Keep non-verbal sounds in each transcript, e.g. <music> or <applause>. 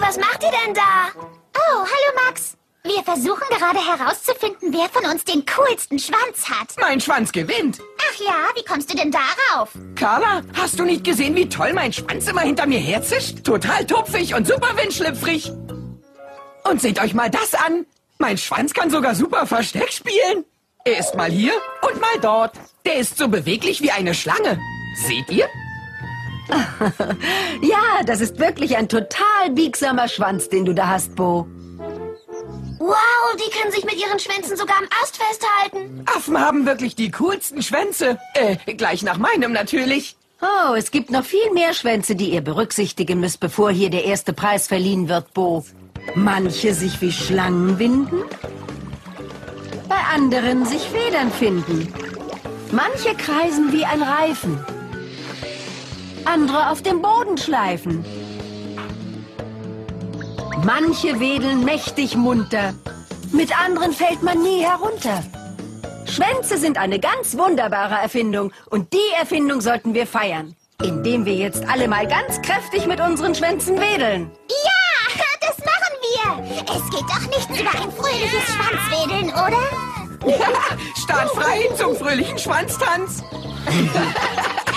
was macht ihr denn da? Oh, hallo Max. Wir versuchen gerade herauszufinden, wer von uns den coolsten Schwanz hat. Mein Schwanz gewinnt. Ach ja, wie kommst du denn darauf? Carla, hast du nicht gesehen, wie toll mein Schwanz immer hinter mir herzischt? Total tupfig und super windschlüpfrig. Und seht euch mal das an. Mein Schwanz kann sogar super Versteck spielen. Er ist mal hier und mal dort. Der ist so beweglich wie eine Schlange. Seht ihr? <laughs> Ja, das ist wirklich ein total biegsamer Schwanz, den du da hast, Bo. Wow, die können sich mit ihren Schwänzen sogar am Ast festhalten. Affen haben wirklich die coolsten Schwänze. Äh, gleich nach meinem natürlich. Oh, es gibt noch viel mehr Schwänze, die ihr berücksichtigen müsst, bevor hier der erste Preis verliehen wird, Bo. Manche sich wie Schlangen winden, bei anderen sich Federn finden. Manche kreisen wie ein Reifen, andere auf dem Boden schleifen. Manche wedeln mächtig munter, mit anderen fällt man nie herunter. Schwänze sind eine ganz wunderbare Erfindung und die Erfindung sollten wir feiern, indem wir jetzt alle mal ganz kräftig mit unseren Schwänzen wedeln. Ja, das machen wir. Es geht doch nichts über ein fröhliches Schwanzwedeln, oder? Start frei zum fröhlichen Schwanztanz. <laughs>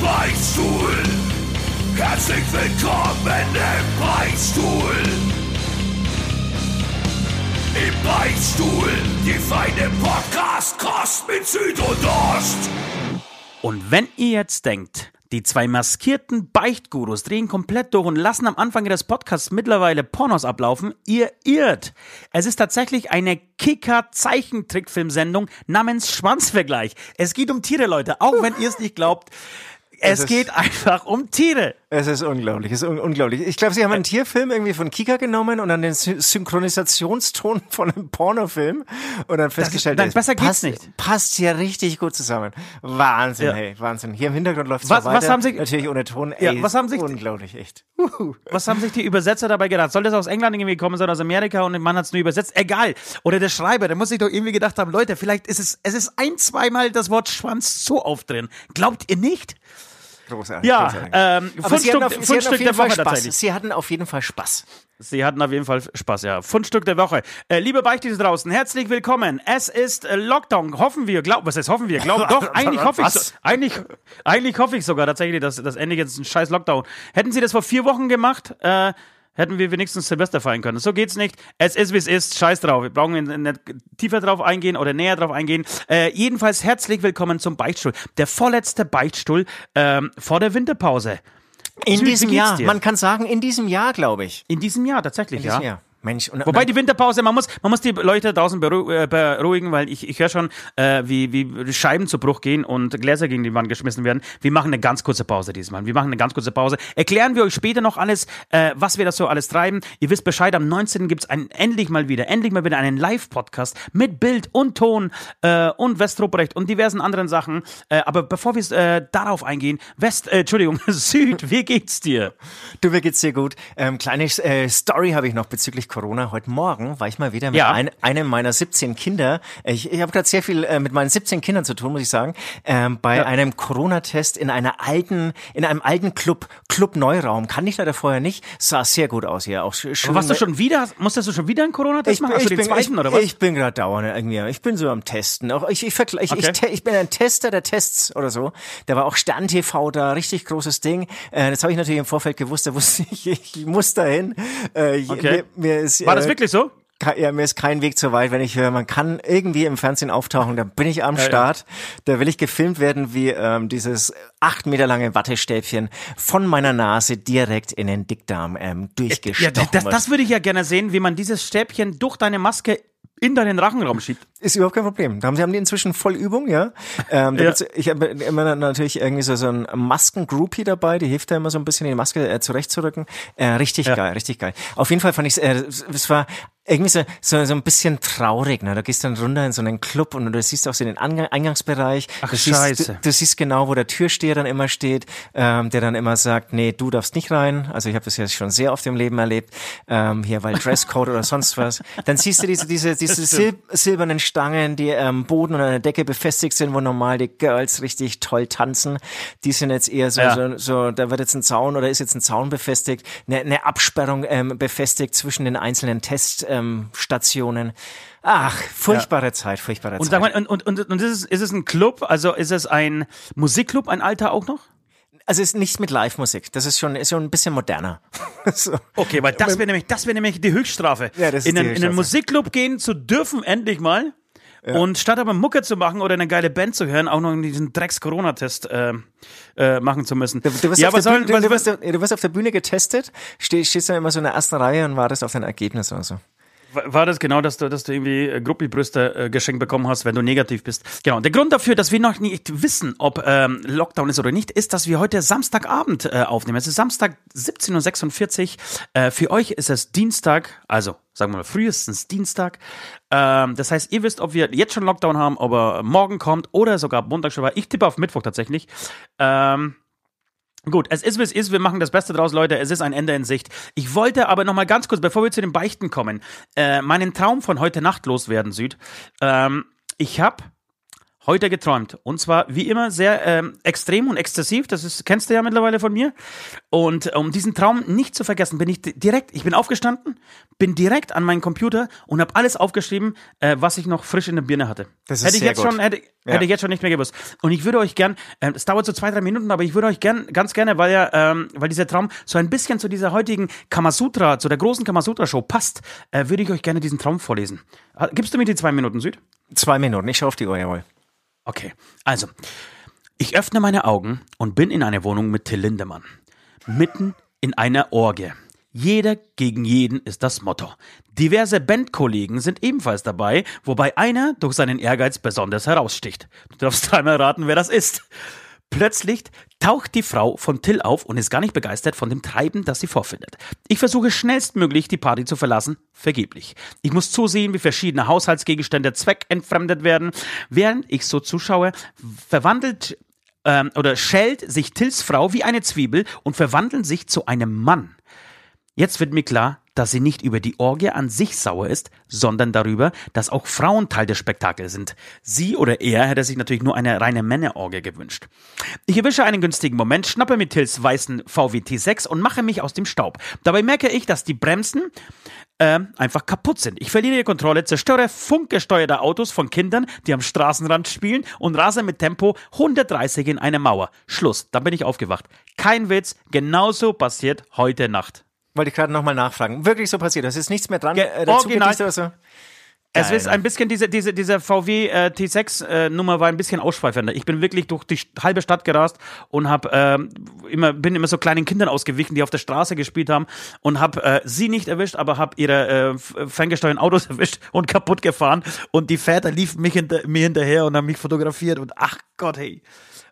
Beichtstuhl, herzlich willkommen im Beichtstuhl. Im Beichtstuhl, die feine Podcast-Kost mit Süd und Ost. Und wenn ihr jetzt denkt, die zwei maskierten Beichtgurus drehen komplett durch und lassen am Anfang des Podcasts mittlerweile Pornos ablaufen, ihr irrt. Es ist tatsächlich eine Kicker-Zeichentrickfilmsendung namens Schwanzvergleich. Es geht um Tiere, Leute, auch wenn ihr es nicht glaubt. Es, geht einfach um Tiere. Es ist unglaublich, es ist un unglaublich. Ich glaube, sie haben einen Tierfilm irgendwie von Kika genommen und dann den Sy Synchronisationston <laughs> von einem Pornofilm und dann festgestellt, nein, es besser geht's passt, nicht. Passt ja richtig gut zusammen. Wahnsinn, Ja. hey, Wahnsinn. Hier im Hintergrund läuft es Was- weiter. was haben Sie- Natürlich ohne Ton. Ey, Ja, was haben Sie- Unglaublich, echt. Was haben sich die Übersetzer dabei gedacht? Soll das aus England irgendwie kommen, soll aus Amerika und der Mann hat es nur übersetzt? Egal. Oder der Schreiber, der muss sich doch irgendwie gedacht haben, Leute, vielleicht ist es, es ist ein, zweimal das Wort Schwanz so oft drin. Glaubt ihr nicht? Großartig. Ja, großartig. ähm, Fundstück, auf, Fundstück jeden der Fall Woche Spaß. tatsächlich. Sie hatten auf jeden Fall Spaß. Sie hatten auf jeden Fall Spaß, ja. Fundstück der Woche. Äh, liebe Beichtis draußen, herzlich willkommen. Es ist äh, Lockdown. Hoffen wir, glaub, was heißt hoffen wir? Glaub, <laughs> doch, eigentlich hoffe ich, so, eigentlich, eigentlich hoffe ich sogar tatsächlich, dass das Ende jetzt ein scheiß Lockdown. Hätten Sie das vor vier Wochen gemacht, äh, hätten wir wenigstens Silvester feiern können. So geht's nicht. Es ist, wie es ist. Scheiß drauf. Wir brauchen nicht tiefer drauf eingehen oder näher drauf eingehen. Äh, jedenfalls herzlich willkommen zum Beichtstuhl. Der vorletzte Beichtstuhl ähm, vor der Winterpause. In wie diesem Jahr, man kann sagen, in diesem Jahr, glaube ich. In diesem Jahr tatsächlich, In ja. diesem Jahr. Mensch, und, Wobei die Winterpause, man muss, man muss die Leute draußen beru äh, beruhigen, weil ich, ich höre schon, äh, wie, wie Scheiben zu Bruch gehen und Gläser gegen die Wand geschmissen werden. Wir machen eine ganz kurze Pause diesmal. Wir machen eine ganz kurze Pause. Erklären wir euch später noch alles, äh, was wir da so alles treiben. Ihr wisst Bescheid, am 19. gibt's einen, endlich mal wieder, endlich mal wieder einen Live-Podcast mit Bild und Ton äh, und West Ruprecht und diversen anderen Sachen. Äh, aber bevor wir äh, darauf eingehen, West, äh, Entschuldigung, <laughs> Süd, wie geht's dir? Du, mir geht's sehr gut. Ähm, kleine äh, Story habe ich noch bezüglich Corona. Heute Morgen war ich mal wieder mit Ja. ein, einem meiner 17 Kinder. Ich, ich habe gerade sehr viel äh, mit meinen 17 Kindern zu tun, muss ich sagen. Ähm, bei einem Corona-Test in einer alten, in einem alten Club, Club Neuraum. Kann ich leider vorher nicht. Sah sehr gut aus hier. Auch sch- schön. Aber warst du schon wieder, musstest du schon wieder einen Corona-Test ich, machen? bin- Hast ich du den bin, zweiten ich, oder was? Ich bin gerade dauernd irgendwie. Ich bin so am Testen. Auch ich, ich, vergleich, ich, Okay. ich, ich bin ein Tester der Tests oder so. Da war auch Stern TV da, richtig großes Ding. Äh, das habe ich natürlich im Vorfeld gewusst. Da wusste ich, ich muss dahin. Äh, Okay. mir, mir ist, War das äh, wirklich so? Ja, mir ist kein Weg zu weit, wenn ich höre, man kann irgendwie im Fernsehen auftauchen, da bin ich am Start. Da will ich gefilmt werden, wie ähm, dieses acht Meter lange Wattestäbchen von meiner Nase direkt in den Dickdarm ähm, Ja, durchgestochen das, wird. das würde ich ja gerne sehen, wie man dieses Stäbchen durch deine Maske in deinen Rachenraum schiebt. Ist überhaupt kein Problem. Da haben, sie haben die inzwischen voll Übung, ja. Ähm, Ja. Ich habe immer natürlich irgendwie so, so ein Masken-Groupie dabei, die hilft da immer so ein bisschen, die Maske äh, zurechtzurücken. Äh, richtig geil, richtig geil. Auf jeden Fall fand ich äh, es war irgendwie so, so, so ein bisschen traurig. Ne? Du gehst dann runter in so einen Club und du siehst auch so den Angang Eingangsbereich. Ach, du siehst, Scheiße. Du, du siehst genau, wo der Türsteher dann immer steht, ähm, der dann immer sagt, nee, du darfst nicht rein. Also ich habe das ja schon sehr oft im Leben erlebt, ähm, hier weil Dresscode oder sonst was. Dann siehst du diese diese diese sil silbernen Stangen, die am Boden und an der Decke befestigt sind, wo normal die Girls richtig toll tanzen. Die sind jetzt eher so, Ja. so, so da wird jetzt ein Zaun oder ist jetzt ein Zaun befestigt, eine, eine Absperrung ähm, befestigt zwischen den einzelnen Teststationen. Ähm, Stationen. Ach, furchtbare Zeit, furchtbare Und Zeit. mal, und, und, und, und ist, es, ist es ein Club? Also ist es ein Musikclub, ein alter auch noch? Also es ist nicht mit Live-Musik. Das ist schon, ist schon ein bisschen moderner. <laughs> so. Okay, weil das wäre nämlich, das wäre nämlich die Höchststrafe. Ja, das ist in, die einen, in einen Höchststrafe. Musikclub gehen zu dürfen, endlich mal. Und statt aber Mucke zu machen oder eine geile Band zu hören, auch noch diesen Drecks-Corona-Test äh, äh, machen zu müssen. Du, du, wirst ja, auf der Bühne, du, was, du, wirst, du wirst auf der Bühne getestet, steh, stehst dann immer so in der ersten Reihe und wartest auf dein Ergebnis oder so. War das genau, dass du, dass du irgendwie äh, Gruppi-Brüste äh, geschenkt bekommen hast, wenn du negativ bist? Genau. Der Grund dafür, dass wir noch nicht wissen, ob ähm, Lockdown ist oder nicht, ist, dass wir heute Samstagabend äh, aufnehmen. Es ist Samstag 17.46 Uhr. Äh, für euch ist es Dienstag, also sagen wir mal frühestens Dienstag. Ähm, das heißt, ihr wisst, ob wir jetzt schon Lockdown haben, ob er morgen kommt oder sogar Montag schon war. Ich tippe auf Mittwoch tatsächlich. Ähm, Gut, es ist wie es ist, wir machen das Beste draus, Leute. Es ist ein Ende in Sicht. Ich wollte aber noch mal ganz kurz, bevor wir zu den Beichten kommen, äh, meinen Traum von heute Nacht loswerden, Süd. Ähm, ich habe heute geträumt. Und zwar, wie immer, sehr ähm, extrem und exzessiv. Das ist, kennst du ja mittlerweile von mir. Und um diesen Traum nicht zu vergessen, bin ich di- direkt, ich bin aufgestanden, bin direkt an meinen Computer und habe alles aufgeschrieben, äh, was ich noch frisch in der Birne hatte. Das ist hätte ich sehr jetzt gut. schon, hätte, Ja. hätte ich jetzt schon nicht mehr gewusst. Und ich würde euch gern, ähm, es dauert so zwei, drei Minuten, aber ich würde euch gern, ganz gerne, weil ja, ähm, weil dieser Traum so ein bisschen zu dieser heutigen Kamasutra, zu der großen Kamasutra-Show passt, äh, würde ich euch gerne diesen Traum vorlesen. Ah, Gibst du mir die zwei Minuten, Süd? Zwei Minuten, ich schaue auf die Uhr, jawohl. Okay, also, ich öffne meine Augen und bin in einer Wohnung mit Till Lindemann. Mitten in einer Orgie. Jeder gegen jeden ist das Motto. Diverse Bandkollegen sind ebenfalls dabei, wobei einer durch seinen Ehrgeiz besonders heraussticht. Du darfst dreimal raten, wer das ist. Plötzlich taucht die Frau von Till auf und ist gar nicht begeistert von dem Treiben, das sie vorfindet. Ich versuche schnellstmöglich die Party zu verlassen, vergeblich. Ich muss zusehen, wie verschiedene Haushaltsgegenstände zweckentfremdet werden. Während ich so zuschaue, verwandelt ähm, oder schält sich Tills Frau wie eine Zwiebel und verwandeln sich zu einem Mann. Jetzt wird mir klar, dass sie nicht über die Orgie an sich sauer ist, sondern darüber, dass auch Frauen Teil des Spektakels sind. Sie oder er hätte sich natürlich nur eine reine Männerorgie gewünscht. Ich erwische einen günstigen Moment, schnappe mit Tills weißen VW T6 und mache mich aus dem Staub. Dabei merke ich, dass die Bremsen ähm, einfach kaputt sind. Ich verliere die Kontrolle, zerstöre funkgesteuerte Autos von Kindern, die am Straßenrand spielen und rase mit Tempo 130 in eine Mauer. Schluss, dann bin ich aufgewacht. Kein Witz, genauso passiert heute Nacht. Wollte ich gerade nochmal nachfragen. Wirklich so passiert. Das ist nichts mehr dran. Ge- Äh, dazu original. so. Es ist ein bisschen, diese, diese, diese VW äh, T6-Nummer war ein bisschen ausschweifender. Ich bin wirklich durch die halbe Stadt gerast und hab, ähm, immer, bin immer so kleinen Kindern ausgewichen, die auf der Straße gespielt haben und hab äh, sie nicht erwischt, aber hab ihre äh, f- ferngesteuerten Autos <laughs> erwischt und kaputt gefahren. Und die Väter liefen mich hinter, mir hinterher und haben mich fotografiert und ach Gott, hey.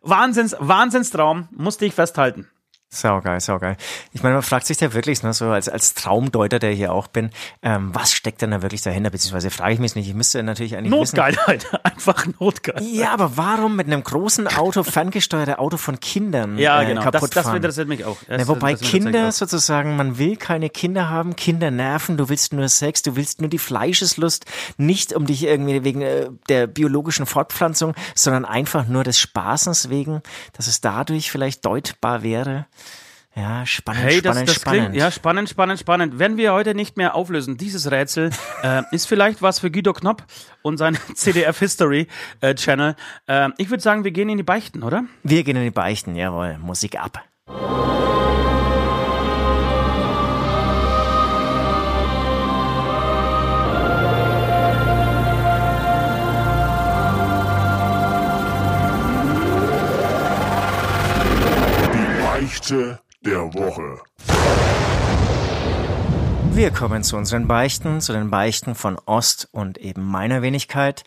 Wahnsinns, Wahnsinnstraum, musste ich festhalten. Saugeil, saugeil. Ich meine, man fragt sich da wirklich, ne, so als, als Traumdeuter, der ich hier auch bin, ähm, was steckt denn da wirklich dahinter? Beziehungsweise frage ich mich nicht. Ich müsste natürlich eigentlich wissen. Notgeilheit, <laughs> einfach Notgeil. Ja, aber warum mit einem großen Auto, ferngesteuerte Auto von Kindern Ja, äh, genau. Das, kaputt das fahren? interessiert mich auch. Das, Ne, wobei das mich Kinder sozusagen, man will keine Kinder haben, Kinder nerven, du willst nur Sex, du willst nur die Fleischeslust, nicht um dich irgendwie wegen äh, der biologischen Fortpflanzung, sondern einfach nur des Spaßens wegen, dass es dadurch vielleicht deutbar wäre. Ja, spannend, Hey, das, spannend, das spannend. klingt, ja, spannend, spannend, spannend. Wenn wir heute nicht mehr auflösen, dieses Rätsel <laughs> äh, ist vielleicht was für Guido Knopp und sein <laughs> CDF History äh, Channel. Äh, ich würde sagen, wir gehen in die Beichten, oder? Wir gehen in die Beichten, jawohl, Musik ab. Die Beichte der Woche. Wir kommen zu unseren Beichten, zu den Beichten von Ost und eben meiner Wenigkeit.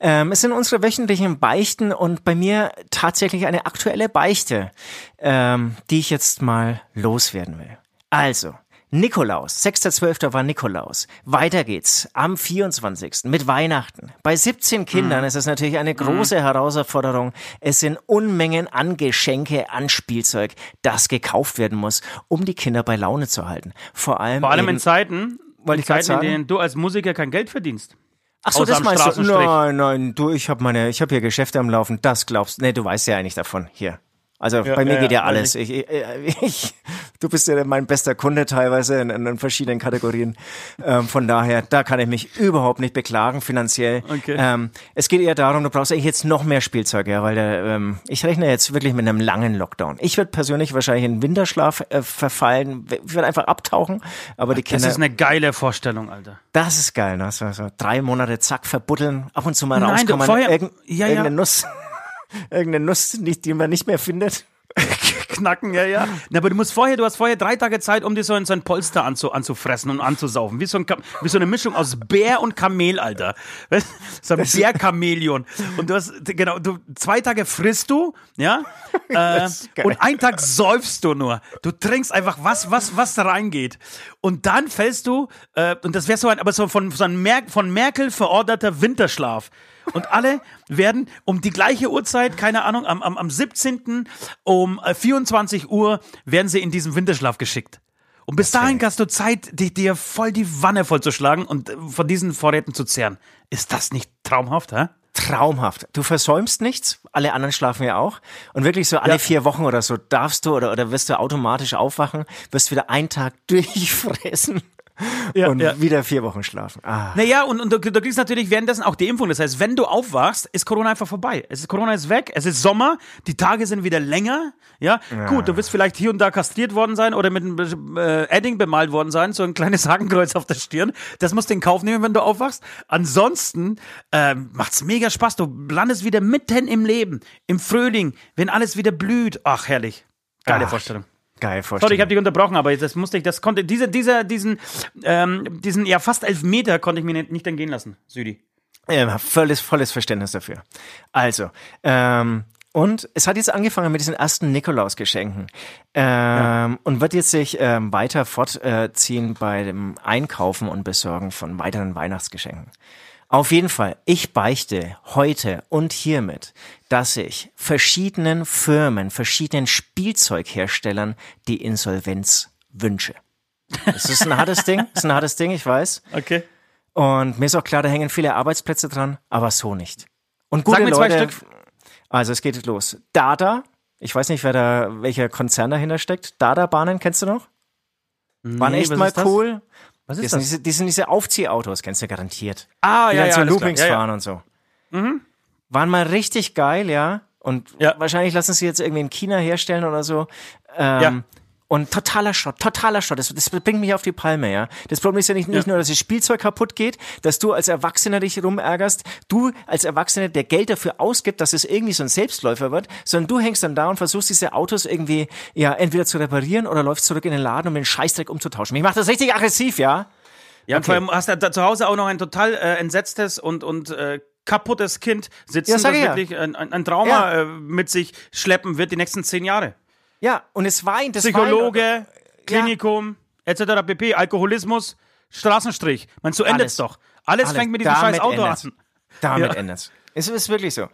Ähm, es sind unsere wöchentlichen Beichten und bei mir tatsächlich eine aktuelle Beichte, ähm, die ich jetzt mal loswerden will. Also, Nikolaus, 6.12. war Nikolaus. Weiter geht's am 24. mit Weihnachten. Bei 17 Kindern Mhm. ist es natürlich eine große Herausforderung. Es sind Unmengen an Geschenke, an Spielzeug, das gekauft werden muss, um die Kinder bei Laune zu halten. Vor allem, Vor allem in Zeiten, in ich Zeiten, in sagen. denen du als Musiker kein Geld verdienst. Ach so, das meinst du? Nein, nein, du, ich habe meine, ich habe hier Geschäfte am Laufen. Das glaubst? Nee, du weißt ja eigentlich davon. Hier. Also Ja, bei mir ja, geht ja alles. Ich, ich, <laughs> ich, du bist ja mein bester Kunde teilweise in, in verschiedenen Kategorien. Ähm, von daher, da kann ich mich überhaupt nicht beklagen finanziell. Okay. Ähm, es geht eher darum, du brauchst eigentlich jetzt noch mehr Spielzeug, ja, weil der, ähm, ich rechne jetzt wirklich mit einem langen Lockdown. Ich werde persönlich wahrscheinlich in Winterschlaf äh, verfallen. Ich werde einfach abtauchen. Aber die Das Kinder, ist eine geile Vorstellung, Alter. das ist geil, ne? So, so drei Monate zack verbuddeln, ab und zu mal Nein, rauskommen, vorher- irgend, ja. irgendeine Nuss, irgendeine Nuss, die, man nicht mehr findet. <laughs> Knacken, ja, ja. Na, aber du musst vorher, du hast vorher drei Tage Zeit, um dir so ein, so ein Polster anzu, anzufressen und anzusaufen. Wie so, ein, wie so eine Mischung aus Bär und Kamel, Alter. Weißt? So ein Bär-Chameleon. Und du hast, genau, du, zwei Tage frisst du, ja, <laughs> äh, und einen Tag säufst du nur. Du trinkst einfach was, was, was da reingeht. Und dann fällst du, äh, und das wäre so ein, aber so von, so ein Mer von Merkel verordeter Winterschlaf. Und alle werden um die gleiche Uhrzeit, keine Ahnung, am, am, am 17. um äh, 24 Uhr werden sie in diesen Winterschlaf geschickt. Und bis dahin hast du Zeit, die, dir voll die Wanne vollzuschlagen und äh, von diesen Vorräten zu zehren. Ist das nicht traumhaft, hä? Traumhaft. Du versäumst nichts, alle anderen schlafen ja auch. Und wirklich so alle Ja. vier Wochen oder so darfst du oder, oder wirst du automatisch aufwachen, wirst wieder einen Tag <laughs> durchfressen Ja, und ja. wieder vier Wochen schlafen. Ah. Naja, und, und du, du kriegst natürlich währenddessen auch die Impfung. Das heißt, wenn du aufwachst, ist Corona einfach vorbei. Es ist, Corona ist weg, es ist Sommer, die Tage sind wieder länger. Ja, gut, du wirst vielleicht hier und da kastriert worden sein oder mit einem äh, Edding bemalt worden sein, so ein kleines <laughs> Hakenkreuz auf der Stirn. Das musst du in Kauf nehmen, wenn du aufwachst. Ansonsten ähm, macht's mega Spaß. Du landest wieder mitten im Leben, im Frühling, wenn alles wieder blüht. Ach, herrlich. Geile Ach, Vorstellung. Geil Vorstellung. Sorry, ich habe dich unterbrochen, aber das musste ich, das konnte, diese, dieser, diesen, ähm, diesen, ja, fast elf Meter konnte ich mir nicht, nicht entgehen lassen, Südi. Ja, volles, volles Verständnis dafür. Also, ähm, und es hat jetzt angefangen mit diesen ersten Nikolausgeschenken ähm, und wird jetzt sich ähm, weiter fortziehen bei dem Einkaufen und Besorgen von weiteren Weihnachtsgeschenken. Auf jeden Fall, ich beichte heute und hiermit, dass ich verschiedenen Firmen, verschiedenen Spielzeugherstellern die Insolvenz wünsche. Das ist ein hartes Ding, das ist ein hartes Ding, ich weiß. Okay. Und mir ist auch klar, da hängen viele Arbeitsplätze dran, aber so nicht. Und gute Sag mir zwei Leute, Stück. Also es geht los. Dada, ich weiß nicht, wer da, welcher Konzern dahinter steckt. Dada-Bahnen, kennst du noch? Waren Nee, echt mal cool. Was ist sind, das? diese, die sind diese Aufziehautos, kennst du garantiert. Ah, Die ja, dann ja, so alles klar. Loopings ja, ja. fahren und so. Waren mal richtig geil, ja. Und Ja. wahrscheinlich lassen sie jetzt irgendwie in China herstellen oder so. Ähm, Ja. Und totaler Schrott, totaler Schrott. Das, das bringt mich auf die Palme, ja. Das Problem ist ja nicht, nicht Ja. nur, dass das Spielzeug kaputt geht, dass du als Erwachsener dich rumärgerst, du als Erwachsener, der Geld dafür ausgibt, dass es irgendwie so ein Selbstläufer wird, sondern du hängst dann da und versuchst diese Autos irgendwie, ja, entweder zu reparieren oder läufst zurück in den Laden, um den Scheißdreck umzutauschen. Mich macht das richtig aggressiv, ja. Ja, und Okay. vor allem hast du da zu Hause auch noch ein total äh, entsetztes und, und äh, kaputtes Kind sitzen, Ja, das ja. wirklich ein, ein, ein Trauma Ja. äh, mit sich schleppen wird die nächsten zehn Jahre. Ja, und es weint, es Psychologe, weint. Klinikum, etc. pp, Alkoholismus, Straßenstrich. Meinst du, endet's Alles. doch. Alles, Alles. fängt mit diesem Damit scheiß Auto endet's. an. Damit Ja. endet's. Es ist wirklich so.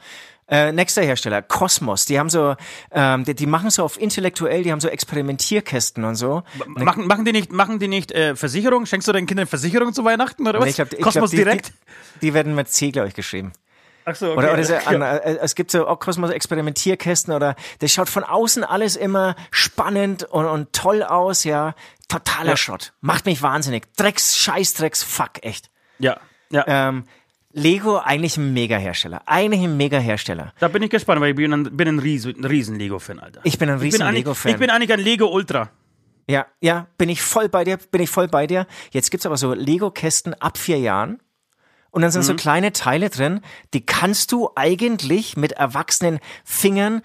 Äh, nächster Hersteller, Cosmos. Die haben so, ähm, die, die machen so auf intellektuell, die haben so Experimentierkästen und so. Machen, machen die nicht, machen die nicht äh, Versicherung? Schenkst du deinen Kindern Versicherung zu Weihnachten oder was? Nee, ich glaub, ich Kosmos glaub, die, direkt? Die, die werden mit C, glaube ich, geschrieben. Ach so, okay. Oder, oder so, <laughs> an, äh, es gibt so auch Cosmos Experimentierkästen oder das schaut von außen alles immer spannend und, und toll aus, ja. Totaler Ja. Schrott. Macht mich wahnsinnig. Drecks, Scheißdrecks, fuck, echt. ja, ja. Ähm, Lego eigentlich ein Mega-Hersteller. Eigentlich ein Mega-Hersteller. Da bin ich gespannt, weil ich bin ein, bin ein riesen, riesen Lego-Fan, Alter. Ich bin ein riesen Lego-Fan. Ich bin eigentlich ein Lego-Ultra. Ja, ja, bin ich voll bei dir, bin ich voll bei dir. Jetzt gibt's aber so Lego-Kästen ab vier Jahren. Und dann sind Mhm. so kleine Teile drin, die kannst du eigentlich mit erwachsenen Fingern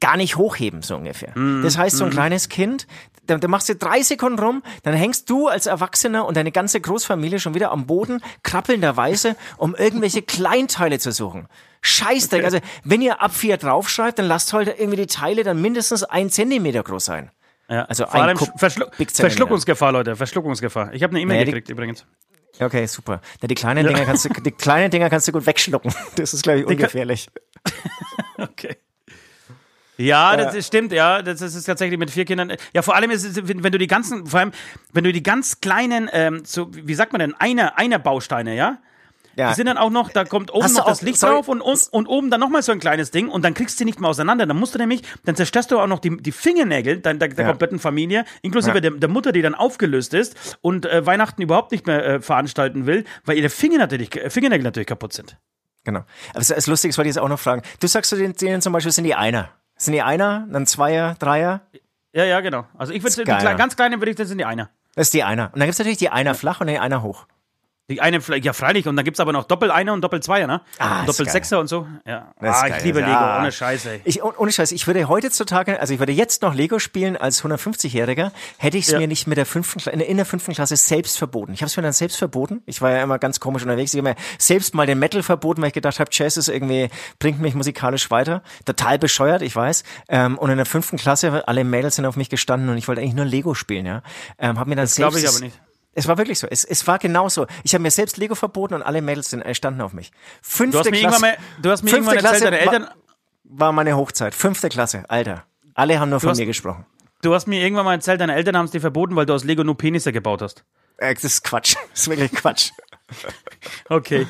gar nicht hochheben, so ungefähr. Mhm. Das heißt, so ein kleines Kind, da, da machst du drei Sekunden rum, dann hängst du als Erwachsener und deine ganze Großfamilie schon wieder am Boden, krabbelnderweise, um irgendwelche <laughs> Kleinteile zu suchen. Scheißdreck. Also, wenn ihr ab vier draufschreibt, dann lasst heute irgendwie die Teile dann mindestens ein Zentimeter groß sein. Ja. Also Vor ein allem Verschlu. Verschluckungsgefahr, Leute. Verschluckungsgefahr. Ich habe eine E-Mail Naja, gekriegt übrigens. Okay, super. Ja, die kleinen Dinger kannst du, die kleinen Dinger kannst du gut wegschlucken. <laughs> Das ist, glaube ich, ungefährlich. <laughs> Okay. Ja, das stimmt, ja. Das ist, ist tatsächlich mit vier Kindern. Ja, vor allem ist es, wenn, wenn du die ganzen, vor allem, wenn du die ganz kleinen, ähm, so, wie sagt man denn, einer, einer Bausteine, ja? Ja. Die sind dann auch noch, da kommt oben Hast noch das auch- Licht sorry. drauf und, und, und oben dann nochmal so ein kleines Ding und dann kriegst du die nicht mehr auseinander. Dann musst du nämlich, dann zerstörst du auch noch die, die Fingernägel der, der, Ja. kompletten Familie, inklusive Ja. der, der Mutter, die dann aufgelöst ist und äh, Weihnachten überhaupt nicht mehr äh, veranstalten will, weil ihre Finger natürlich, äh, Fingernägel natürlich kaputt sind. Genau. Aber es ist lustig, das wollte ich jetzt auch noch fragen. Du sagst zu den, denen zum Beispiel, sind die Einer. Sind die Einer, dann Zweier, Dreier? Ja, ja, genau. Also ich würde, ganz kleinen würde ich, das sind die einer. Das ist die Einer. Und dann gibt's natürlich die Einer flach und die Einer hoch. Die eine, ja, freilich. Und dann gibt's aber noch Doppel-Einer und Doppel-Zweier, ne? Ah, Doppel-Sechser und so. Ja. Ah, ich liebe Lego, ah. ohne Scheiße, ey. Ich, oh- ohne Scheiß, ich würde heutzutage, also ich würde jetzt noch Lego spielen als 150-Jähriger, hätte ich es Ja. mir nicht mit der fünften, in der- fünften Klasse selbst verboten. Ich habe es mir dann selbst verboten. Ich war ja immer ganz komisch unterwegs. Ich habe mir selbst mal den Metal verboten, weil ich gedacht habe, Jazz ist irgendwie, bringt mich musikalisch weiter. Total bescheuert, ich weiß. Ähm, und in der fünften Klasse, alle Mädels sind auf mich gestanden und ich wollte eigentlich nur Lego spielen, ja. Ähm, hab mir dann Das glaube selbst ich das- aber nicht. Es war wirklich so. Es, es war genau so. Ich habe mir selbst Lego verboten und alle Mädels sind, äh, standen auf mich. Fünfte Du hast mir Klasse, irgendwann mal, du hast mir fünfte irgendwann erzählt, Klasse deine Eltern, war, war meine Hochzeit. Fünfte Klasse, Alter. Alle haben nur von hast- mir gesprochen. du hast mir irgendwann mal erzählt, deine Eltern haben es dir verboten, weil du aus Lego nur Penisse gebaut hast. Äh, Das ist Quatsch. <laughs> Das ist wirklich Quatsch. Okay.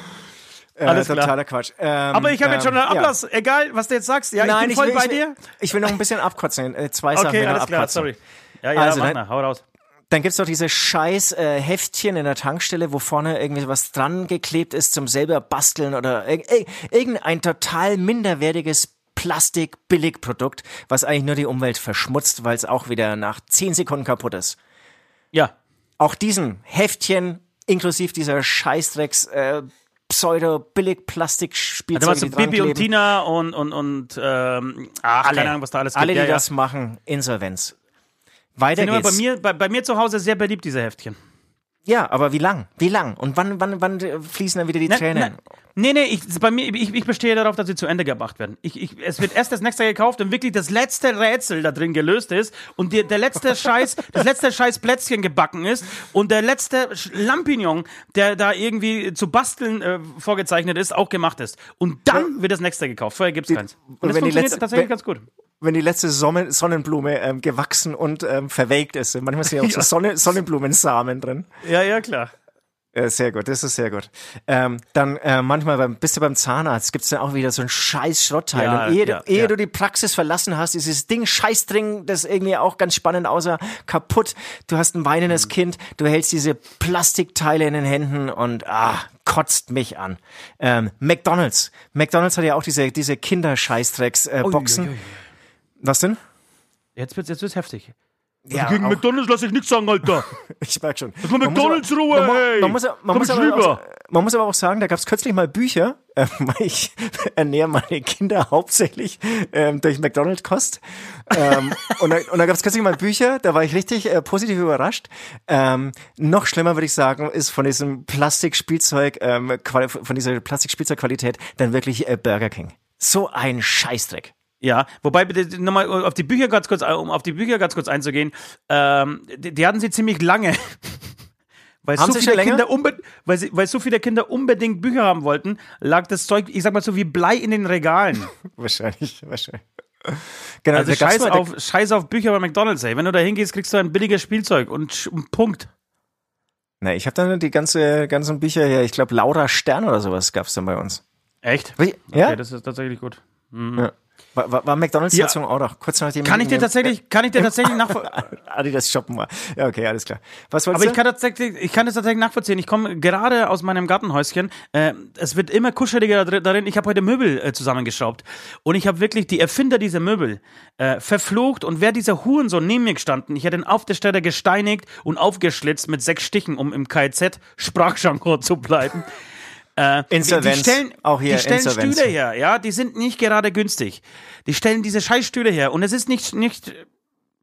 Äh, Alles klar. totaler Quatsch. Ähm, Aber ich habe jetzt schon einen ähm, ja. Ablass. Egal, was du jetzt sagst. Ja, Nein, ich bin voll will, bei ich will, dir. Ich will noch ein bisschen abkotzen. Äh, zwei Sachen Okay, will ich noch alles klar, abkotzen. sorry. Ja, ja, Also, mach dann- mal, hau raus. Dann gibt's doch diese scheiß äh, Heftchen in der Tankstelle, wo vorne irgendwie was dran geklebt ist zum selber basteln oder irg irg- irgendein total minderwertiges Plastik-Billigprodukt, was eigentlich nur die Umwelt verschmutzt, weil es auch wieder nach 10 Sekunden kaputt ist. Ja. Auch diesen Heftchen inklusive dieser Scheißdrecks äh, Pseudo-Billig-Plastik-Spielzeug, Da meinst du die dran Bibi und kleben. Tina und, und, und ähm, ach, alle, keine Ahnung, was da alles gibt. alle, die ja, ja. das machen, Insolvenz. Weiter Sind geht's. bei mir, bei, bei mir zu Hause sehr beliebt, diese Heftchen. Ja, aber wie lang? Wie lang? Und wann, wann, wann fließen dann wieder die Na, Tränen? na, nee, nee, ich, bei mir, ich, ich bestehe darauf, dass sie zu Ende gemacht werden. Ich, ich, es wird erst das nächste gekauft und wirklich das letzte Rätsel da drin gelöst ist und die, der letzte <laughs> Scheiß, das letzte Scheiß Plätzchen gebacken ist und der letzte Lampignon, der da irgendwie zu basteln äh, vorgezeichnet ist, auch gemacht ist. Und dann wird das nächste gekauft. Vorher gibt's keins. Und, und das wenn funktioniert letzte- tatsächlich wenn- ganz gut. Wenn die letzte Sonne, Sonnenblume ähm, gewachsen und ähm, verwelkt ist. Manchmal sind ja auch so <laughs> Sonne, Sonnenblumensamen drin. Ja, ja, klar. Ja, sehr gut, das ist sehr gut. Ähm, dann äh, manchmal beim, bist du beim Zahnarzt, gibt's dann auch wieder so ein scheiß Schrottteil. Ja, und ehe, ja, du, ehe ja. du die Praxis verlassen hast, ist dieses Ding Scheißdring, das irgendwie auch ganz spannend aussah, kaputt. Du hast ein weinendes Kind, du hältst diese Plastikteile in den Händen und ah, kotzt mich an. Ähm, McDonalds. McDonalds hat ja auch diese, diese Kinderscheißdrecks-Boxen. Äh. Was denn? Jetzt wird's, jetzt wird's heftig. Ja, Gegen auch- McDonalds lass ich nichts sagen, Alter. <laughs> Ich merk schon. mal Man muss McDonald's aber- Ruhe, man, hey! Man muss, man, Komm muss ich aber rüber. auch, man muss aber auch sagen, da gab es kürzlich mal Bücher, <laughs> äh, weil ich ernähre meine Kinder hauptsächlich ähm, durch McDonald's-Kost. Ähm, und da, und da gab es kürzlich mal Bücher, da war ich richtig äh, positiv überrascht. Ähm, noch schlimmer würde ich sagen, ist von diesem Plastikspielzeug, ähm, von dieser Plastikspielzeugqualität dann wirklich äh, Burger King. So ein Scheißdreck. Ja, wobei bitte nochmal auf die Bücher ganz kurz, um auf die Bücher ganz kurz einzugehen, ähm, die, die hatten sie ziemlich lange. <laughs> Weil so weil, sie, weil so viele Kinder unbedingt Bücher haben wollten, lag das Zeug, ich sag mal so wie Blei in den Regalen. <laughs> Wahrscheinlich, wahrscheinlich. Genau, Also scheiß mal- auf, scheiß auf Bücher bei McDonalds, ey. Wenn du da hingehst, kriegst du ein billiges Spielzeug und und Punkt. Na, ich habe dann die ganze, ganzen Bücher hier, ich glaube Laura Stern oder sowas gab's dann bei uns. Echt? Ja? Okay, das ist tatsächlich gut. ja. War, war, war McDonalds Ja. Auch noch? Kurz nachdem Kann ich dir tatsächlich, <laughs> kann ich dir tatsächlich nachvollziehen? <laughs> Adidas shoppen war. Ja, okay, alles klar. Was Aber ich du? kann tatsächlich, ich kann das tatsächlich nachvollziehen. Ich komme gerade aus meinem Gartenhäuschen. Äh, es wird immer kuscheliger da- darin. Ich habe heute Möbel äh, zusammengeschraubt und ich habe wirklich die Erfinder dieser Möbel äh, verflucht und wer dieser Hurensohn neben mir gestanden, ich hätte ihn auf der Stelle gesteinigt und aufgeschlitzt mit sechs Stichen, um im KZ Sprachjargon <laughs> zu bleiben. Äh, die, die Insolvenz. stellen, Auch hier die stellen Insolvenz. Stühle her, ja, die sind nicht gerade günstig. Die stellen diese Scheißstühle her und es ist nicht, nicht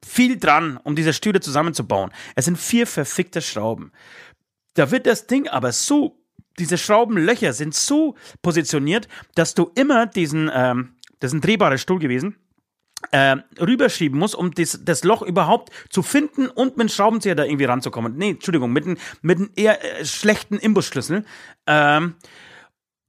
viel dran, um diese Stühle zusammenzubauen. Es sind vier verfickte Schrauben. Da wird das Ding aber so, diese Schraubenlöcher sind so positioniert, dass du immer diesen, ähm, das ist ein drehbarer Stuhl gewesen, äh, rüberschieben musst, um das, das Loch überhaupt zu finden und mit dem Schraubenzieher da irgendwie ranzukommen. Nee, Entschuldigung, mit einem, mit einem eher äh, schlechten Imbusschlüssel. Ähm,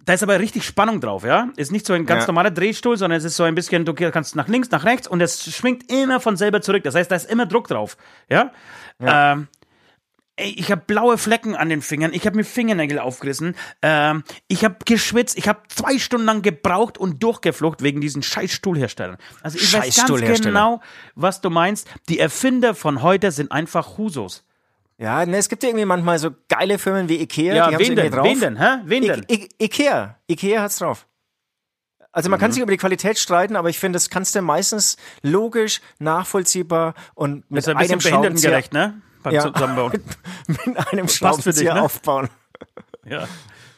da ist aber richtig Spannung drauf, ja. Ist nicht so ein ganz Ja. normaler Drehstuhl, sondern es ist so ein bisschen, du kannst nach links, nach rechts und es schwingt immer von selber zurück. Das heißt, da ist immer Druck drauf, ja. Ähm, ey, ich habe blaue Flecken an den Fingern, ich habe mir Fingernägel aufgerissen, ähm, ich habe geschwitzt, ich habe zwei Stunden lang gebraucht und durchgeflucht wegen diesen scheiß Stuhlherstellern. Also ich weiß ganz genau, was du meinst. Die Erfinder von heute sind einfach Husos. Ja, ne, es gibt ja irgendwie manchmal so geile Firmen wie Ikea, Ja, die haben irgendwie drauf. Wen denn? Hä? Wen denn? I I Ikea. Ikea hat's drauf. Also man Mhm. kann sich über die Qualität streiten, aber ich finde, das kannst du meistens logisch, nachvollziehbar und mit Ist ein bisschen behindertengerecht, ne? Beim Ja. Zusammenbauen. mit einem Schraubenzieher ne? aufbauen. Ja,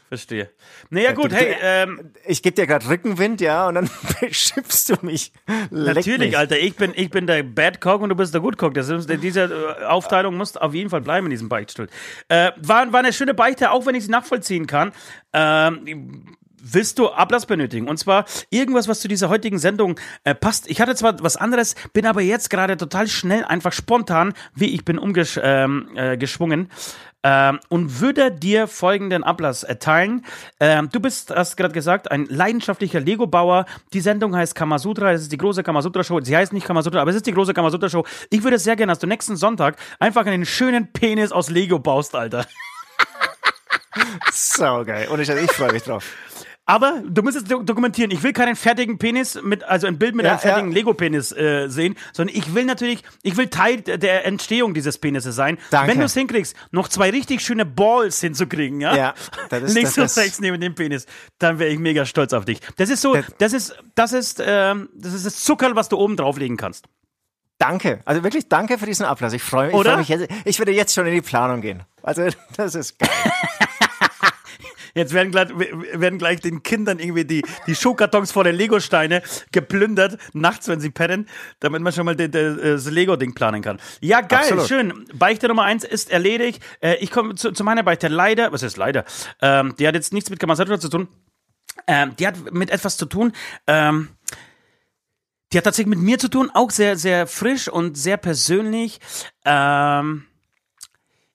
verstehe. Naja, gut, hey, ähm, Ich gebe dir gerade Rückenwind, ja, und dann <laughs> beschimpfst du mich. Leck Natürlich, mich. Alter. Ich bin, ich bin der Bad Cock und du bist der Good Cock. Das ist, diese äh, Aufteilung muss auf jeden Fall bleiben in diesem Beichtstuhl. Äh, war, war eine schöne Beichte, auch wenn ich sie nachvollziehen kann. Ähm, willst du Ablass benötigen? Und zwar irgendwas, was zu dieser heutigen Sendung äh, passt. Ich hatte zwar was anderes, bin aber jetzt gerade total schnell, einfach spontan, wie ich bin umgeschwungen ähm, äh, ähm, und würde dir folgenden Ablass erteilen. Ähm, du bist, hast gerade gesagt, ein leidenschaftlicher Lego-Bauer. Die Sendung heißt Kamasutra. Es ist die große Kamasutra-Show. Sie heißt nicht Kamasutra, aber es ist die große Kamasutra-Show. Ich würde sehr gerne, dass du nächsten Sonntag einfach einen schönen Penis aus Lego baust, Alter. <laughs> So geil. Und ich, ich freue mich drauf. Aber du musst es do- dokumentieren. Ich will keinen fertigen Penis mit, also ein Bild mit Ja, einem fertigen ja. Lego-Penis äh, sehen, sondern ich will natürlich, ich will Teil der Entstehung dieses Penises sein. Danke. Wenn du es hinkriegst, noch zwei richtig schöne Balls hinzukriegen, ja? Ja, das ist- Links und rechts neben dem Penis, dann wäre ich mega stolz auf dich. Das ist so, Das- das ist, das ist, ähm, das ist das Zuckerl, was du oben drauflegen kannst. Danke. Also wirklich danke für diesen Ablass. Ich freue ich Oder? freu mich jetzt. Ich würde jetzt schon in die Planung gehen. Also <laughs> das ist geil. Jetzt werden gleich, werden gleich den Kindern irgendwie die, die Schuhkartons vor den Lego-Steine geplündert, nachts, wenn sie pennen, damit man schon mal das Lego-Ding planen kann. Ja, geil, Absolut. schön. Beichte Nummer eins ist erledigt. Äh, ich komme zu, zu meiner Beichte. Leider, was ist leider? Ähm, die hat jetzt nichts mit Kamasatra zu tun. Ähm, die hat mit etwas zu tun, ähm, die hat tatsächlich mit mir zu tun, auch sehr, sehr frisch und sehr persönlich. Ähm,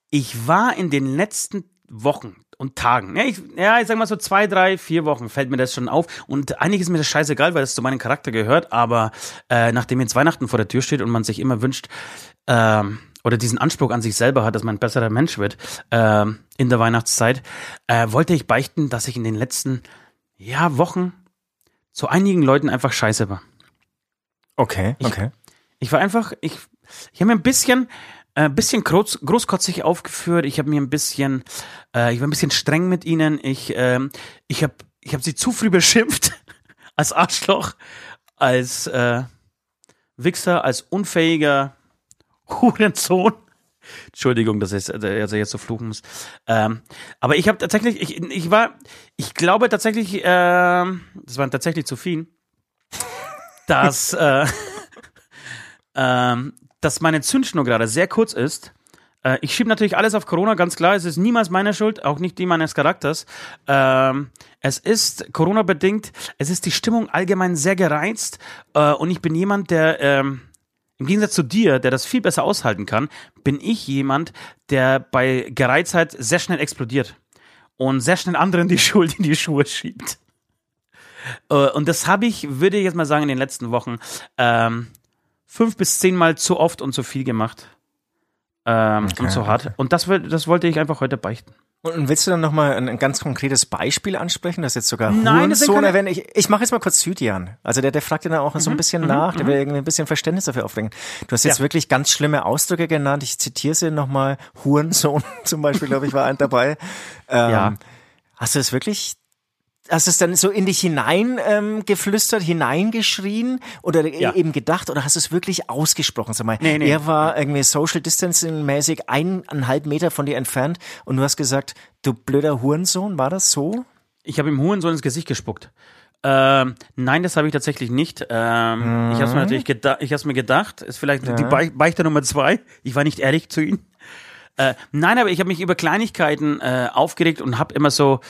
ich war in den letzten Wochen und Tagen, ja ich, ja, ich sag mal so zwei, drei, vier Wochen fällt mir das schon auf. Und eigentlich ist mir das scheißegal, weil es zu meinem Charakter gehört, aber äh, nachdem jetzt Weihnachten vor der Tür steht und man sich immer wünscht, ähm, oder diesen Anspruch an sich selber hat, dass man ein besserer Mensch wird ähm, in der Weihnachtszeit, äh, wollte ich beichten, dass ich in den letzten ja, Wochen zu einigen Leuten einfach scheiße war. Okay, okay. Ich war einfach, ich, ich habe mir ein bisschen, äh, bisschen groß, großkotzig aufgeführt. Ich habe mir ein bisschen, äh, ich war ein bisschen streng mit ihnen. Ich, ähm, ich habe, ich habe sie zu früh beschimpft <laughs> als Arschloch, als äh, Wichser, als unfähiger <laughs> Hurensohn. Entschuldigung, dass ich dass ich jetzt so fluchen muss. Ähm, aber ich habe tatsächlich, ich, ich war, ich glaube tatsächlich, ähm, das waren tatsächlich zu viel, dass äh, <laughs> ähm, dass meine Zündschnur gerade sehr kurz ist. Äh, ich schiebe natürlich alles auf Corona, ganz klar. Es ist niemals meine Schuld, auch nicht die meines Charakters. Ähm, es ist Corona-bedingt, es ist die Stimmung allgemein sehr gereizt äh, und ich bin jemand, der ähm, im Gegensatz zu dir, der das viel besser aushalten kann, bin ich jemand, der bei Gereiztheit sehr schnell explodiert und sehr schnell anderen die <laughs> Schuld in die Schuhe schiebt. Äh, und das habe ich, würde ich jetzt mal sagen, in den letzten Wochen ähm, fünf bis zehnmal zu oft und zu viel gemacht. Ähm, und zu hart. Und das, das wollte ich einfach heute beichten. Und willst du dann nochmal ein, ein ganz konkretes Beispiel ansprechen, das jetzt sogar Nein, das keine- erwähnt? Ich, ich mache jetzt mal kurz Südian. Also der, der fragt ja dann auch so ein bisschen nach, der will irgendwie ein bisschen Verständnis dafür aufbringen. Du hast jetzt Ja. wirklich ganz schlimme Ausdrücke genannt. Ich zitiere sie nochmal. Hurensohn <laughs> zum Beispiel, glaube ich, war ein dabei. Ähm, Ja. Hast du es wirklich, hast du es dann so in dich hinein ähm, geflüstert, hineingeschrien oder Ja. eben gedacht oder hast du es wirklich ausgesprochen? Sag mal, Nee, nee. er war irgendwie Social Distancing mäßig eineinhalb Meter von dir entfernt und du hast gesagt, du blöder Hurensohn, war das so? Ich habe ihm Hurensohn ins Gesicht gespuckt. Ähm, nein, das habe ich tatsächlich nicht. Ähm, Ich habe mir natürlich gedacht, ich habe mir gedacht, ist vielleicht die Bei- Beichte Nummer zwei. Ich war nicht ehrlich zu ihm. Äh, nein, aber ich habe mich über Kleinigkeiten äh, aufgeregt und habe immer so,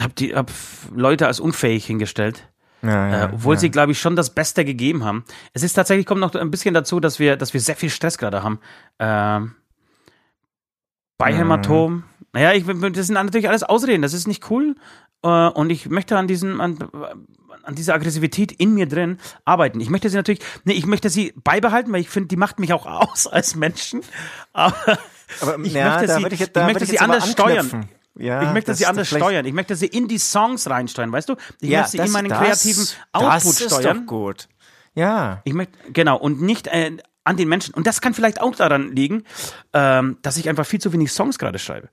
habe die hab Leute als unfähig hingestellt. Ja, ja, äh, obwohl sie, glaube ich, schon das Beste gegeben haben. Es ist tatsächlich, kommt noch ein bisschen dazu, dass wir, dass wir sehr viel Stress gerade haben. Ähm, bei Mhm. Hämatom. Naja, ich, das sind natürlich alles Ausreden. Das ist nicht cool. Äh, und ich möchte an diesen, an, an dieser Aggressivität in mir drin arbeiten. Ich möchte sie natürlich, nee, ich möchte sie beibehalten, weil ich finde, die macht mich auch <laughs> aus als Menschen. Aber, Aber ich ja, möchte sie, ich, ich möchte ich sie anders steuern. Ja, ich möchte sie anders steuern. Ich möchte sie in die Songs reinsteuern, weißt du? Ich Ja, möchte sie in meinen das- kreativen Output das ist steuern. Doch gut. Ja. Ich möchte, genau, und nicht äh, an den Menschen. Und das kann vielleicht auch daran liegen, ähm, dass ich einfach viel zu wenig Songs gerade schreibe.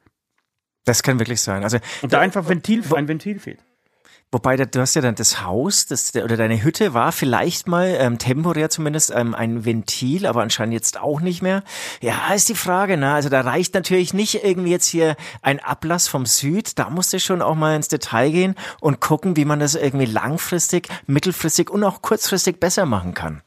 Das kann wirklich sein. Also, Und da einfach Ventil, ein Ventil fehlt. Wobei du hast ja dann das Haus, das, oder deine Hütte war vielleicht mal ähm, temporär zumindest ähm, ein Ventil, aber anscheinend jetzt auch nicht mehr. Ja, ist die Frage, ne? Also da reicht natürlich nicht irgendwie jetzt hier ein Ablass vom Süd. Da musst du schon auch mal ins Detail gehen und gucken, wie man das irgendwie langfristig, mittelfristig und auch kurzfristig besser machen kann.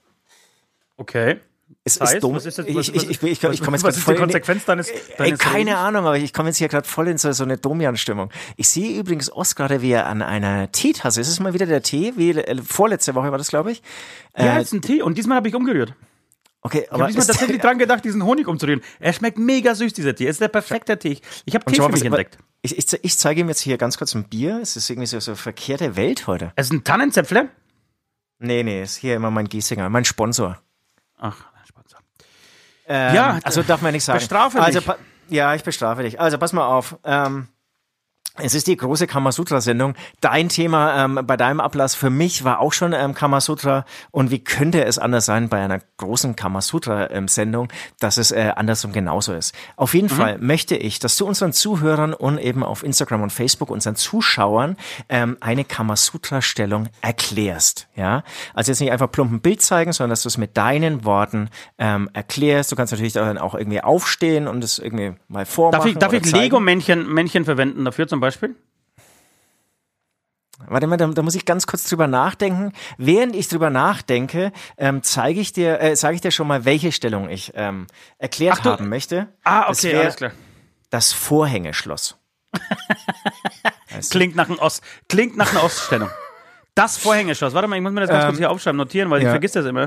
Okay. Es Das heißt, ist dumm. was ist jetzt- ich, was- ich, ich, ich, ich, ich komme jetzt ist voll die in Konsequenz deines, Ey, deines keine Redens? Ahnung, aber ich komme jetzt hier gerade voll in so, so eine Domian-Stimmung. Ich sehe übrigens Ost gerade, wie er an einer Teetasse, ist es mal wieder der Tee, wie äh, vorletzte Woche war das, glaube ich. Ja, Äh, ist ein Tee. Und diesmal habe ich umgerührt. okay, Ich aber habe diesmal ist, tatsächlich dran gedacht, diesen Honig umzurühren. Er schmeckt mega süß, dieser Tee. Es ist der perfekte Tee. Ich habe Tee für mich entdeckt. Ich, ich, ich zeige ihm jetzt hier ganz kurz ein Bier. Es ist irgendwie so, so verkehrte Welt heute. Es ist ein Tannenzäpfle. Nee, nee, ist hier immer mein Giesinger, mein Sponsor. Ach. Ähm, Ja, also darf man nicht sagen. bestrafe also, mich. pa- Ja, ich bestrafe dich. Also pass mal auf. Ähm, es ist die große Kamasutra-Sendung. Dein Thema ähm, bei deinem Ablass für mich war auch schon ähm, Kamasutra. Und wie könnte es anders sein bei einer großen Kamasutra-Sendung, dass es äh, andersrum genauso ist? Auf jeden Mhm. Fall möchte ich, dass du unseren Zuhörern und eben auf Instagram und Facebook unseren Zuschauern ähm, eine Kamasutra-Stellung erklärst. Ja, also jetzt nicht einfach plump ein Bild zeigen, sondern dass du es mit deinen Worten ähm, erklärst. Du kannst natürlich dann auch irgendwie aufstehen und es irgendwie mal vormachen. Darf ich, darf ich. Lego-Männchen Männchen verwenden dafür zum Beispiel? Warte mal, da, da muss ich ganz kurz drüber nachdenken. Während ich drüber nachdenke, ähm, zeige ich dir, äh, sage ich dir schon mal, welche Stellung ich ähm, erklärt Ach, haben möchte. Ah, okay, wär alles klar. Das Vorhängeschloss. <laughs> Klingt nach, einem Ost, klingt nach einer Oststellung. Das Vorhängeschloss. Warte mal, ich muss mir das ganz kurz hier aufschreiben, notieren, weil ich Ähm, ja. vergiss das immer.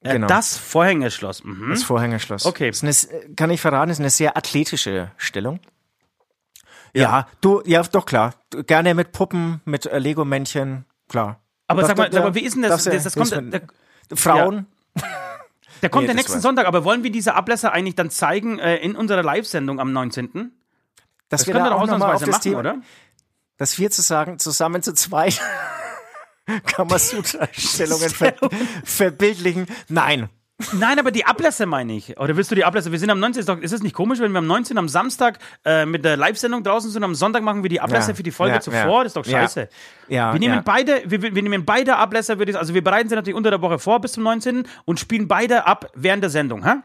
Äh, Genau. Das Vorhängeschloss. Mhm. Das Vorhängeschloss. Okay. Eine, kann ich verraten, ist eine sehr athletische Stellung. Ja, du, ja, doch klar. Gerne mit Puppen, mit äh, Lego-Männchen, klar. Aber sag mal, sag mal, wie ist denn das? du- Das, das kommt, mit- der, Frauen, <laughs> der kommt Nee, der das nächsten Sonntag, aber wollen wir diese Ablässe eigentlich dann zeigen äh, in unserer Live-Sendung am 19.? dass Das wir können wir da doch auch ausnahmsweise das machen, Thema, oder? dass wir zu sagen, zusammen zu zweit <laughs> Kamasutra-Stellungen <laughs> ver verbildlichen. Nein. Nein, aber die Ablässe meine ich. Oder willst du die Ablässe? Wir sind am 19. Ist, doch, ist es nicht komisch, wenn wir am 19. am Samstag äh, mit der Live-Sendung draußen sind und am Sonntag machen wir die Ablässe Ja, für die Folge ja, zuvor? ja. Das ist doch scheiße. Ja, Wir nehmen beide, wir, wir nehmen beide Ablässe, würde ich, also wir bereiten sie natürlich unter der Woche vor bis zum 19. und spielen beide ab während der Sendung, hä?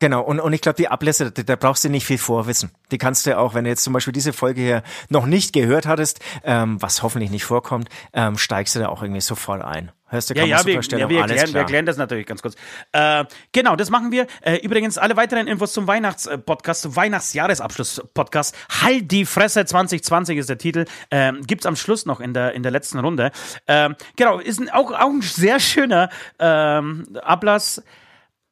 Genau, und, und ich glaube, die Ablässe, da, da brauchst du nicht viel vorwissen. Die kannst du auch, wenn du jetzt zum Beispiel diese Folge hier noch nicht gehört hattest, ähm, was hoffentlich nicht vorkommt, ähm, steigst du da auch irgendwie sofort ein. Hörst du Ja, ja, wir, ja, wir, erklären, wir erklären das natürlich ganz kurz. Äh, genau, das machen wir. Äh, übrigens, alle weiteren Infos zum Weihnachtspodcast, zum Weihnachtsjahresabschluss-Podcast. Halt die Fresse 2020 ist der Titel. Ähm, gibt's am Schluss noch in der, in der letzten Runde. Ähm, genau, ist ein, auch, auch ein sehr schöner ähm, Ablass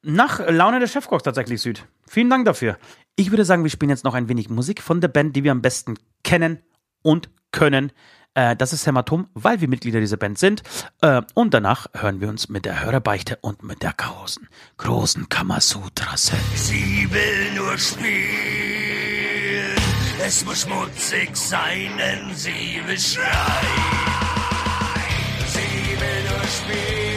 nach Laune des Chefkochs tatsächlich Süd. Vielen Dank dafür. Ich würde sagen, wir spielen jetzt noch ein wenig Musik von der Band, die wir am besten kennen und können. Äh, das ist Hämatom, weil wir Mitglieder dieser Band sind. Äh, und danach hören wir uns mit der Hörerbeichte und mit der großen, großen Kamasutra-Sendung. Sie will nur spielen. Es muss schmutzig sein, denn sie will schreien. Sie will nur spielen.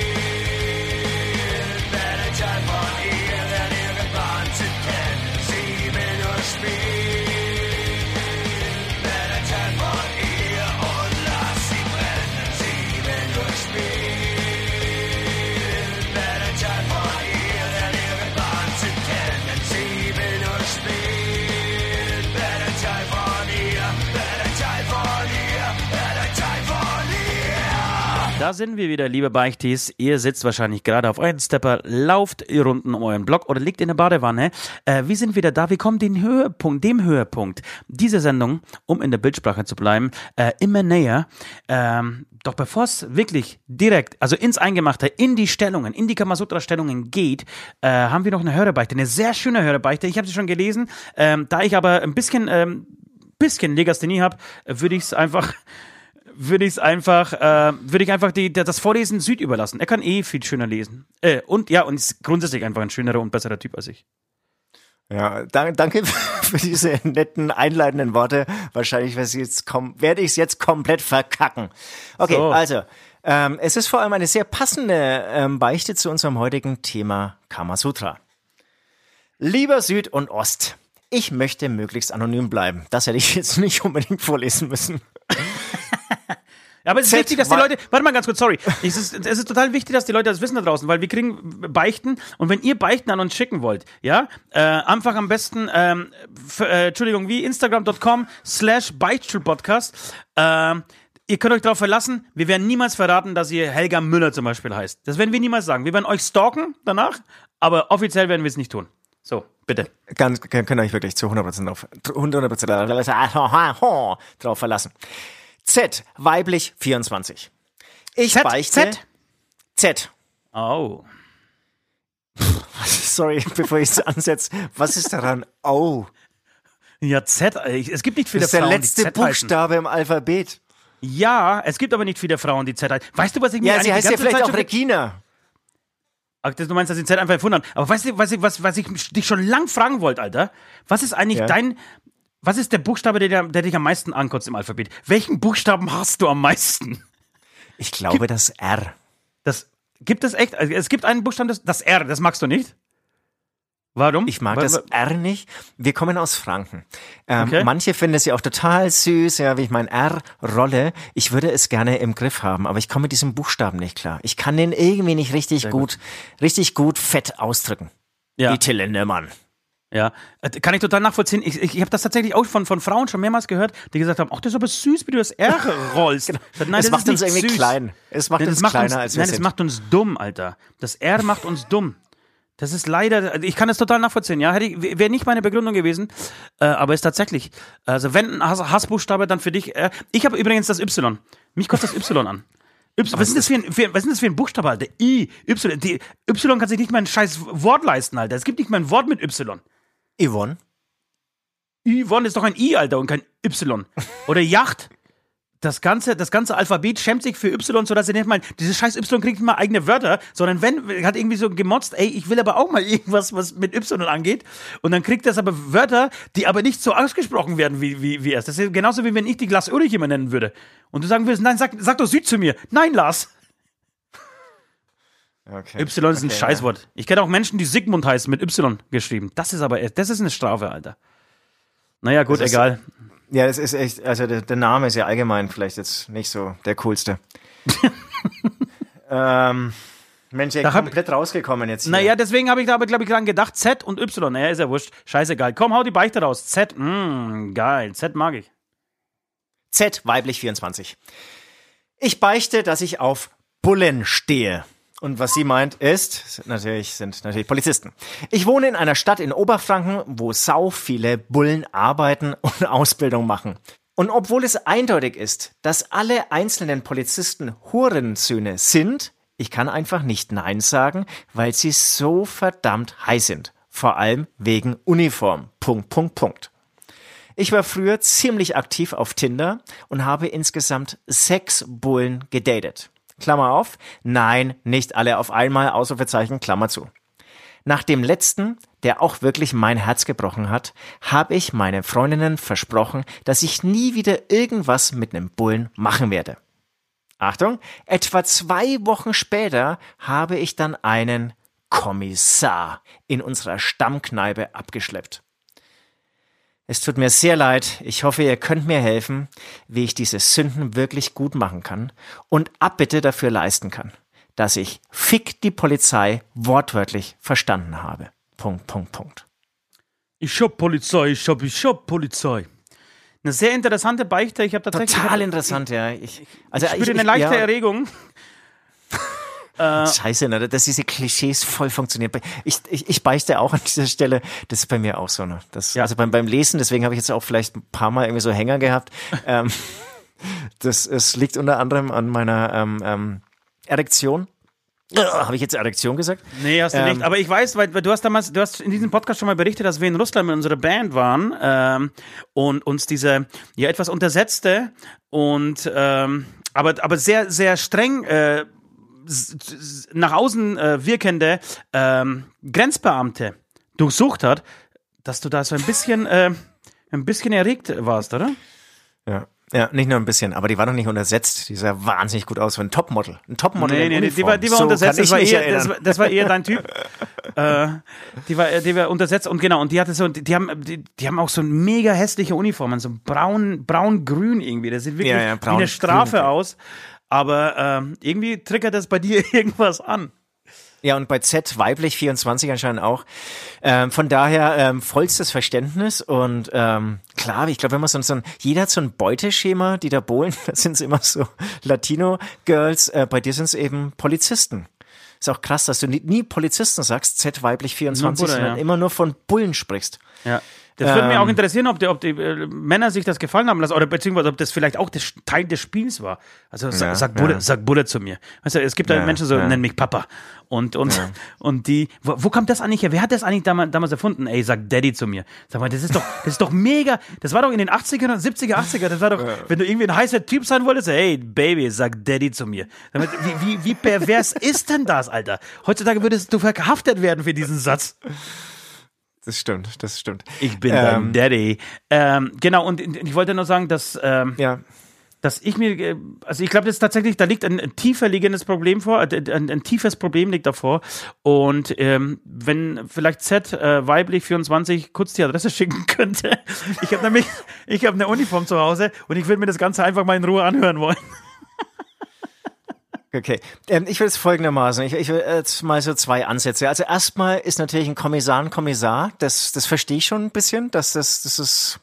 Da sind wir wieder, liebe Beichtis. Ihr sitzt wahrscheinlich gerade auf euren Stepper, lauft Runden um euren Block oder liegt in der Badewanne. Äh, wir sind wieder da. Wir kommen den Höhepunkt, dem Höhepunkt dieser Sendung, um in der Bildsprache zu bleiben, äh, immer näher. Ähm, doch bevor es wirklich direkt, also ins Eingemachte, in die Stellungen, in die Kamasutra-Stellungen geht, äh, haben wir noch eine Hörerbeichte, eine sehr schöne Hörerbeichte. Ich habe sie schon gelesen. Ähm, da ich aber ein bisschen, ähm, bisschen Legasthenie habe, würde ich es einfach würde ich es einfach, äh, würde ich einfach die, das Vorlesen Süd überlassen. Er kann eh viel schöner lesen. Äh, und ja, und ist grundsätzlich einfach ein schönerer und besserer Typ als ich. Ja, danke, <laughs> für diese netten einleitenden Worte. Wahrscheinlich werde ich es jetzt komplett verkacken. Okay, So. also, ähm, es ist vor allem eine sehr passende ähm, Beichte zu unserem heutigen Thema Kamasutra. Lieber Süd und Ost, ich möchte möglichst anonym bleiben. Das hätte ich jetzt nicht unbedingt vorlesen müssen. Ja, aber es ist Z, wichtig, dass die Leute, warte mal ganz kurz, sorry. Es ist, es ist total wichtig, dass die Leute das wissen da draußen, weil wir kriegen Beichten und wenn ihr Beichten an uns schicken wollt, ja, äh, einfach am besten, ähm, äh, Entschuldigung, wie instagram.com slash Beichtstuhlpodcast. Ähm, ihr könnt euch darauf verlassen, wir werden niemals verraten, dass ihr Helga Müller zum Beispiel heißt. Das werden wir niemals sagen. Wir werden euch stalken danach, aber offiziell werden wir es nicht tun. So, bitte. Ganz, könnt ihr euch wirklich zu 100% auf, 100% drauf verlassen. Z, weiblich 24. Ich Z, beichte. Z? Z. Oh. <laughs> Sorry, bevor ich es ansetze. Was ist daran? Oh. Ja, Z, es gibt nicht viele Das ist der Frauen, letzte die Z heißen. Buchstabe im Alphabet. Ja, es gibt aber nicht viele Frauen, die Z heißen. Weißt du, was ich mir Ja, eigentlich sie heißt ja vielleicht Zeit auch Regina. Ach, das- du meinst, dass sie Z einfach erfunden haben. Aber weißt du, was ich, was, was ich dich schon lang fragen wollte, Alter? Was ist eigentlich Ja. dein, was ist der Buchstabe, der, der dich am meisten ankotzt im Alphabet? Welchen Buchstaben hast du am meisten? Ich glaube, das R. Das, gibt es echt? Also, es gibt einen Buchstaben, das, das R, das magst du nicht? Warum? Ich mag Weil- das R nicht. Wir kommen aus Franken. Ähm, Okay. Manche finden es ja auch total süß, ja, wie ich mein R rolle. Ich würde es gerne im Griff haben, aber ich komme mit diesem Buchstaben nicht klar. Ich kann den irgendwie nicht richtig gut, richtig gut fett ausdrücken. Ja. Wie Till Lindemann. Ja, äh, kann ich total nachvollziehen. Ich, ich, ich habe das tatsächlich auch von, von Frauen schon mehrmals gehört, die gesagt haben, ach, das ist aber süß, wie du das R <laughs> rollst. Nein, es das macht uns irgendwie süß. klein. Es macht Nein, uns macht kleiner, uns, als wir Nein, sind. macht uns dumm, Alter. Das R macht uns dumm. Das ist leider, ich kann das total nachvollziehen, ja. Wäre nicht meine Begründung gewesen, äh, aber ist tatsächlich. Also wenn ein Hass, Hassbuchstabe, dann für dich. Äh, ich habe übrigens das Y. Mich kostet das Y an. Y, was, ist das für ein, für, was ist das für ein Buchstabe, Alter? I, Y. Die, y kann sich nicht mal ein scheiß Wort leisten, Alter. Es gibt nicht mal ein Wort mit Y. Yvonne. Yvonne ist doch ein I, Alter, und kein Y. Oder Yacht. Das ganze, das ganze Alphabet schämt sich für Y, sodass sie nicht mal, dieses scheiß Y kriegt nicht mal eigene Wörter, sondern wenn, hat irgendwie so gemotzt, ey, ich will aber auch mal <laughs> irgendwas, was mit Y angeht. Und dann kriegt das aber Wörter, die aber nicht so ausgesprochen werden wie, wie, wie erst. Das ist genauso wie wenn ich die Glas Ulrich immer nennen würde. Und du sagen würdest, nein, sag, sag doch Süd zu mir. Nein, Lars. Okay. Y ist ein Okay, Scheißwort. Ich kenne auch Menschen, die Sigmund heißen, mit Y geschrieben. Das ist aber, das ist eine Strafe, Alter. Naja, gut, ist- egal. Ja, das ist echt, also der, der Name ist ja allgemein vielleicht jetzt nicht so der coolste. <laughs> ähm, Mensch, hab- komplett rausgekommen jetzt. Hier. Naja, deswegen habe ich da aber, glaube ich, dran gedacht, Z und Y. Naja, ist ja wurscht. Scheißegal. Komm, hau die Beichte raus. Z, mh, geil. Z mag ich. Z, weiblich 24. Ich beichte, dass ich auf Bullen stehe. Und was sie meint ist, natürlich, sind natürlich Polizisten. Ich wohne in einer Stadt in Oberfranken, wo sau viele Bullen arbeiten <laughs> und Ausbildung machen. Und obwohl es eindeutig ist, dass alle einzelnen Polizisten Hurensöhne sind, ich kann einfach nicht Nein sagen, weil sie so verdammt heiß sind. Vor allem wegen Uniform. Punkt, Punkt, Punkt. Ich war früher ziemlich aktiv auf Tinder und habe insgesamt sechs Bullen gedatet. Klammer auf. Nein, nicht alle auf einmal, Ausrufezeichen, Klammer zu. Nach dem letzten, der auch wirklich mein Herz gebrochen hat, habe ich meinen Freundinnen versprochen, dass ich nie wieder irgendwas mit einem Bullen machen werde. Achtung, etwa zwei Wochen später habe ich dann einen Kommissar in unserer Stammkneipe abgeschleppt. Es tut mir sehr leid. Ich hoffe, ihr könnt mir helfen, wie ich diese Sünden wirklich gut machen kann und Abbitte dafür leisten kann, dass ich Fick die Polizei wortwörtlich verstanden habe. Punkt, Punkt, Punkt. Ich hab Polizei, ich hab, ich hab Polizei. Eine sehr interessante Beichte. Ich habe tatsächlich. Total ich interessant, ja. Ich, also Ich spüre eine leichte Erregung. Scheiße, ne? dass diese Klischees voll funktionieren. Ich, ich, ich beichte auch an dieser Stelle, das ist bei mir auch so. Ne? Das, Ja. Also beim, beim Lesen, deswegen habe ich jetzt auch vielleicht ein paar Mal irgendwie so Hänger gehabt. ähm, <laughs> das es liegt unter anderem an meiner ähm, ähm, Erektion. Habe ich jetzt Erektion gesagt? Nee, hast du Ähm, nicht. Aber ich weiß, weil, weil du hast damals, du hast in diesem Podcast schon mal berichtet, dass wir in Russland mit unserer Band waren ähm, und uns diese ja etwas untersetzte und ähm, aber aber sehr sehr streng äh, nach außen äh, wirkende ähm, Grenzbeamte durchsucht hat, dass du da so ein bisschen äh, ein bisschen erregt warst, oder? Ja. Ja, nicht nur ein bisschen, aber die war doch nicht untersetzt. Die sah wahnsinnig gut aus, wie ein Topmodel. Ein Topmodel Nee, nee, nee, die Uniform. war, die war so untersetzt, das war, eher, das, war, das war eher dein Typ. <laughs> äh, die war, die war untersetzt und genau, und die hatte so, die, die haben, die, die haben auch so mega hässliche Uniformen, so braun, braun-grün irgendwie. Das sieht wirklich Ja, ja, wie braun- eine Strafe grün. aus. Aber ähm, irgendwie triggert das bei dir <laughs> irgendwas an. Ja, und bei Z weiblich 24 anscheinend auch. Ähm, von daher ähm, vollstes Verständnis und ähm, klar, ich glaube, wenn man so, so ein, jeder hat so ein Beuteschema, die da bohlen, <laughs> da sind es immer so Latino-Girls, äh, bei dir sind es eben Polizisten. Ist auch krass, dass du nie, nie Polizisten sagst, Z weiblich 24, Bruder, sondern ja. immer nur von Bullen sprichst. Ja. Das würde mich Ähm. auch interessieren, ob die, ob die äh, Männer sich das gefallen haben lassen oder beziehungsweise ob das vielleicht auch das Teil des Spiels war. Also Ja, sag, Bulle, ja. sag Bulle zu mir. Weißt du, es gibt da Ja, Menschen so, ja. nenn mich Papa. Und, und, <laughs> und die, wo, wo kommt das eigentlich her? Wer hat das eigentlich damals, damals erfunden? Ey, sag Daddy zu mir. Sag mal, das ist doch, das ist doch mega. Das war doch in den 80er, 70er, 80er. Das war doch, wenn du irgendwie ein heißer Typ sein wolltest, hey, Baby, sag Daddy zu mir. Damit, wie, wie, wie pervers ist denn das, Alter? Heutzutage würdest du verhaftet werden für diesen Satz. Das stimmt, das stimmt. Ich bin dein Ähm, Daddy. Ähm, genau, und ich wollte nur sagen, dass, ähm, Ja, dass ich mir, äh, also ich glaube, das ist tatsächlich, da liegt ein, ein tiefer liegendes Problem vor, äh, ein, ein tiefes Problem liegt davor. Und ähm, wenn vielleicht Z äh, weiblich 24 kurz die Adresse <laughs> schicken könnte. Ich habe nämlich, ich habe eine Uniform zu Hause und ich würde mir das Ganze einfach mal in Ruhe anhören wollen. Okay, ähm, ich will es folgendermaßen, ich, ich will jetzt mal so zwei Ansätze. Also erstmal ist natürlich ein Kommissar ein Kommissar, das, das verstehe ich schon ein bisschen, dass das, das ist,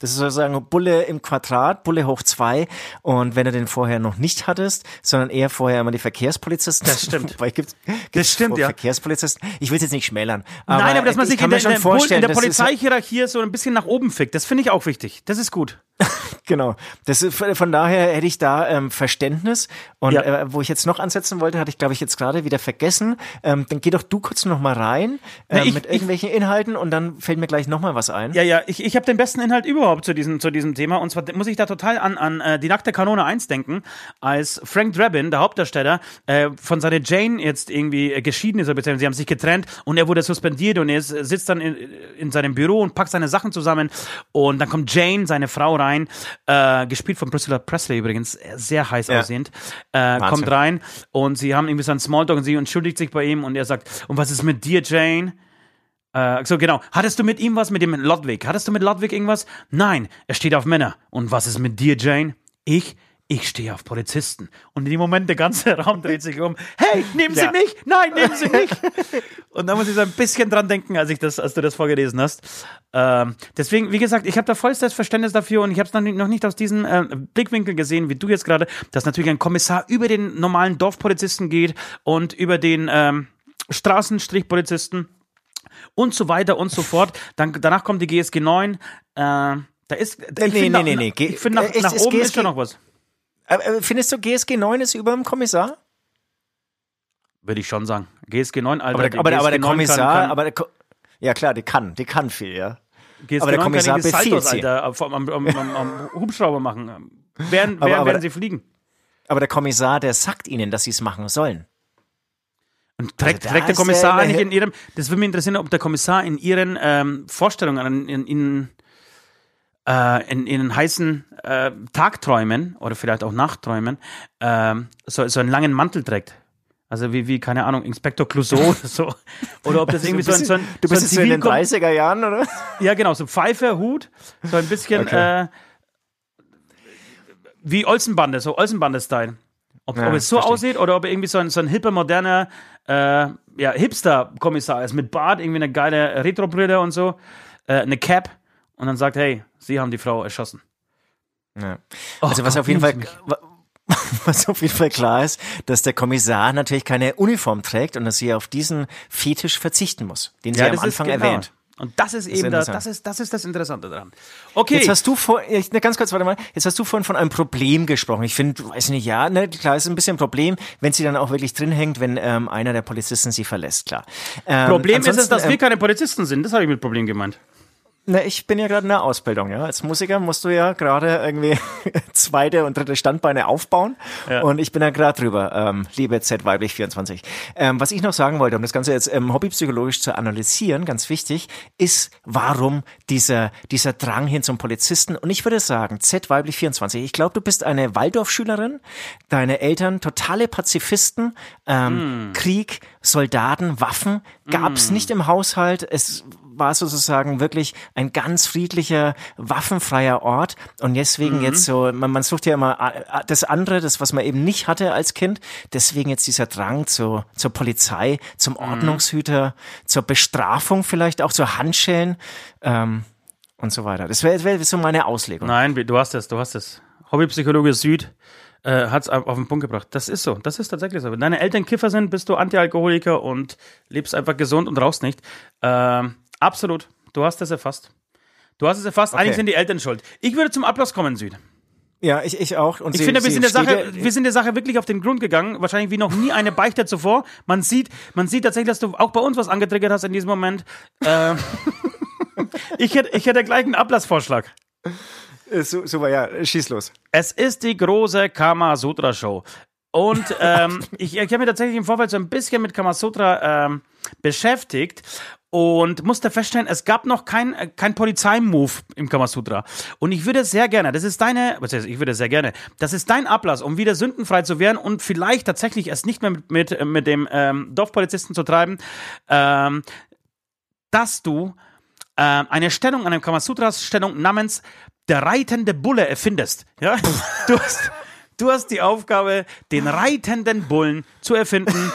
das ist sozusagen Bulle im Quadrat, Bulle hoch zwei und wenn du den vorher noch nicht hattest, sondern eher vorher immer die Verkehrspolizisten. Das stimmt. <laughs> Wobei gibt's, Das gibt's stimmt, ja. Verkehrspolizisten. Ich will es jetzt nicht schmälern. Nein, aber dass man ich sich in der, schon vorstellen, in der das Polizeihierarchie so ein bisschen nach oben fickt. Das finde ich auch wichtig. Das ist gut. <laughs> Genau. Das ist, von daher hätte ich da ähm, Verständnis. Und Ja. äh, wo ich jetzt noch ansetzen wollte, hatte ich, glaube ich, jetzt gerade wieder vergessen. Ähm, dann geh doch du kurz noch mal rein Na, ähm, ich- mit irgendwelchen Inhalten und dann fällt mir gleich noch mal was ein. Ja, ja, ich, ich habe den besten Inhalt überhaupt zu diesem, zu diesem Thema. Und zwar muss ich da total an, an äh, die nackte Kanone 1 denken, als Frank Drabin, der Hauptdarsteller, äh, von seiner Jane jetzt irgendwie äh, geschieden ist, beziehungsweise sie haben sich getrennt und er wurde suspendiert und er ist, sitzt dann in, in seinem Büro und packt seine Sachen zusammen und dann kommt Jane, seine Frau, rein, äh, gespielt von Priscilla Presley übrigens, äh, sehr heiß Ja. aussehend, äh, kommt rein und sie haben irgendwie so einen Smalltalk und sie entschuldigt sich bei ihm und er sagt, und was ist mit dir, Jane? Äh, so genau. Hattest du mit ihm was mit dem Ludwig? Hattest du mit Ludwig irgendwas? Nein, er steht auf Männer. Und was ist mit dir, Jane? Ich? Ich stehe auf Polizisten. Und in dem Moment der ganze <laughs> Raum dreht sich um. Hey, nehmen Sie Ja. mich! Nein, nehmen Sie mich! <laughs> Und da muss ich so ein bisschen dran denken, als ich das, als du das vorgelesen hast. Ähm, deswegen, wie gesagt, ich habe da vollstes Verständnis dafür und ich habe es noch nicht, noch nicht aus diesem äh, Blickwinkel gesehen, wie du jetzt gerade, dass natürlich ein Kommissar über den normalen Dorfpolizisten geht und über den ähm, Straßenstrichpolizisten und so weiter und so fort. Dann, danach kommt die GSG 9. Äh, da ist, ich nee, nee, nee, nee. ich finde, nach, Äh, es nach ist oben ist GSG schon noch was. Äh, äh, findest du GSG 9 ist über dem Kommissar? Würde ich schon sagen. GSG 9, Alter. Aber der, aber, aber der 9 Kommissar, kann, kann, aber der Ko ja klar, die kann, die kann viel, ja. GSG aber der 9 Kommissar kann Saltos. Alter, am, am, am, am, Hubschrauber machen. Während, Aber- während, aber- während sie fliegen. Aber der Kommissar, der sagt ihnen, dass sie es machen sollen. Und trägt, Also trägt der Kommissar eigentlich in ihrem, das würde mich interessieren, ob der Kommissar in ihren ähm, Vorstellungen, in, in, äh, in, in heißen äh, Tagträumen oder vielleicht auch Nachtträumen ähm, so, so einen langen Mantel trägt. Also wie, wie, keine Ahnung, Inspektor Clouseau <laughs> oder so. Oder ob das irgendwie so ein, so ein, du bist so jetzt in den Zivilkom- 30er Jahren, oder? Ja, genau, so Pfeife, Hut, so ein bisschen Okay. äh, wie Olsenbande, so Olsenbande-Style. Ob, Ja, ob es so verstehe. aussieht oder ob er irgendwie so ein, so ein hipper, moderner äh, ja, Hipster-Kommissar ist mit Bart, irgendwie eine geile Retro-Brille und so, äh, eine Cap und dann sagt, hey, Sie haben die Frau erschossen. Ja. Oh Also was Gott, auf jeden Fall, <laughs> was auf jeden Fall klar ist, dass der Kommissar natürlich keine Uniform trägt und dass sie auf diesen Fetisch verzichten muss, den sie am Anfang genau. erwähnt. Und das ist eben das, das ist, das ist das Interessante daran. Okay. Jetzt hast du vor, ich, ne, ganz kurz, warte mal, jetzt hast du vorhin von einem Problem gesprochen. Ich finde, weiß nicht, ja, ne, klar, ist ein bisschen ein Problem, wenn sie dann auch wirklich drin hängt, wenn ähm, einer der Polizisten sie verlässt, klar. Ähm, Problem ist es, dass wir ähm, keine Polizisten sind. Das habe ich mit Problem gemeint. Na, ich bin ja gerade in der Ausbildung, ja. Als Musiker musst du ja gerade irgendwie <laughs> zweite und dritte Standbeine aufbauen. Ja. Und ich bin ja gerade drüber, ähm, liebe Z weiblich 24. Ähm, was ich noch sagen wollte, um das Ganze jetzt ähm, hobbypsychologisch zu analysieren, ganz wichtig, ist, warum dieser, dieser Drang hin zum Polizisten. Und ich würde sagen, Z weiblich 24, ich glaube, du bist eine Waldorfschülerin, deine Eltern totale Pazifisten, ähm, Krieg, Soldaten, Waffen gab's nicht im Haushalt. Es war sozusagen wirklich ein ganz friedlicher, waffenfreier Ort. Und deswegen jetzt so, man, man sucht ja immer das andere, das, was man eben nicht hatte als Kind. Deswegen jetzt dieser Drang zu, zur Polizei, zum Ordnungshüter, zur Bestrafung vielleicht auch, zu Handschellen ähm, und so weiter. Das wäre wär so meine Auslegung. Nein, du hast es, du hast es. Hobbypsychologe Süd äh, hat es auf auf den Punkt gebracht. Das ist so, das ist tatsächlich so. Wenn deine Eltern Kiffer sind, bist du Antialkoholiker und lebst einfach gesund und rauchst nicht. Ähm, absolut, du hast es erfasst. Du hast es erfasst, eigentlich sind die Eltern schuld. Ich würde zum Abschluss kommen, Süd. Ja, ich, ich auch. Und Ich sie- finde, wir sind, der Sache, wir sind der Sache wirklich auf den Grund gegangen. Wahrscheinlich wie noch nie eine Beichte zuvor. Man sieht, man sieht tatsächlich, dass du auch bei uns was angetriggert hast in diesem Moment. Ähm, <laughs> ich, hätte, ich hätte gleich einen Ablassvorschlag. Äh, So, super, ja, schieß los. Es ist die große Kamasutra-Show. Und ähm, <laughs> ich, ich habe mich tatsächlich im Vorfeld so ein bisschen mit Kamasutra ähm, beschäftigt und musste feststellen, es gab noch kein, äh, kein Polizeimove im Kamasutra. Und ich würde sehr gerne, das ist deine, was heißt, ich würde sehr gerne, das ist dein Ablass, um wieder sündenfrei zu werden und vielleicht tatsächlich es nicht mehr mit, mit, mit dem ähm, Dorfpolizisten zu treiben, ähm, dass du ähm, eine Stellung, eine Kamasutras-Stellung namens der reitende Bulle erfindest. Ja? <laughs> Du hast, du hast die Aufgabe, den reitenden Bullen zu erfinden.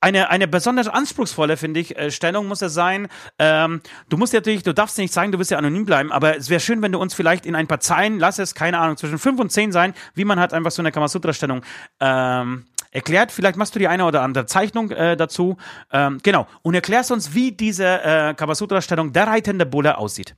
Eine, eine besonders anspruchsvolle, finde ich, äh, Stellung muss es sein. Ähm, du musst natürlich, du darfst nicht sagen, du wirst ja anonym bleiben, aber es wäre schön, wenn du uns vielleicht in ein paar Zeilen, lass es, keine Ahnung, zwischen fünf und zehn sein, wie man halt einfach so eine Kamasutra-Stellung ähm, erklärt. Vielleicht machst du die eine oder andere Zeichnung äh, dazu. Ähm, genau. Und erklärst uns, wie diese äh, Kamasutra-Stellung der reitende Bulle aussieht.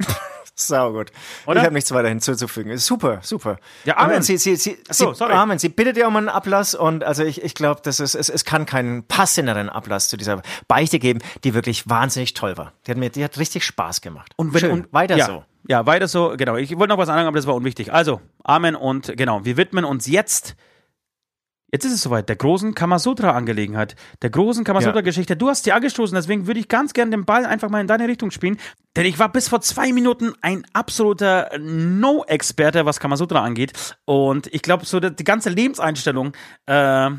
<laughs> Sau gut. Oder? Ich habe nichts weiter hinzuzufügen. Ist Super, super. Ja, Amen. Und Sie, Sie, Sie, so, sorry. Amen. Sie bittet ja um einen Ablass und also ich, ich glaube, das ist, es, es kann keinen passenderen Ablass zu dieser Beichte geben, die wirklich wahnsinnig toll war. Die hat mir, die hat richtig Spaß gemacht. Und wenn, Schön. und weiter ja, so. Ja, weiter so, genau. Ich wollte noch was sagen, aber das war unwichtig. Also, Amen und genau, wir widmen uns jetzt. Jetzt ist es soweit, der großen Kamasutra-Angelegenheit, der großen Kamasutra-Geschichte. Du hast die angestoßen, deswegen würde ich ganz gerne den Ball einfach mal in deine Richtung spielen. Denn ich war bis vor zwei Minuten ein absoluter No-Experte, was Kamasutra angeht. Und ich glaube, so die die ganze Lebenseinstellung, äh,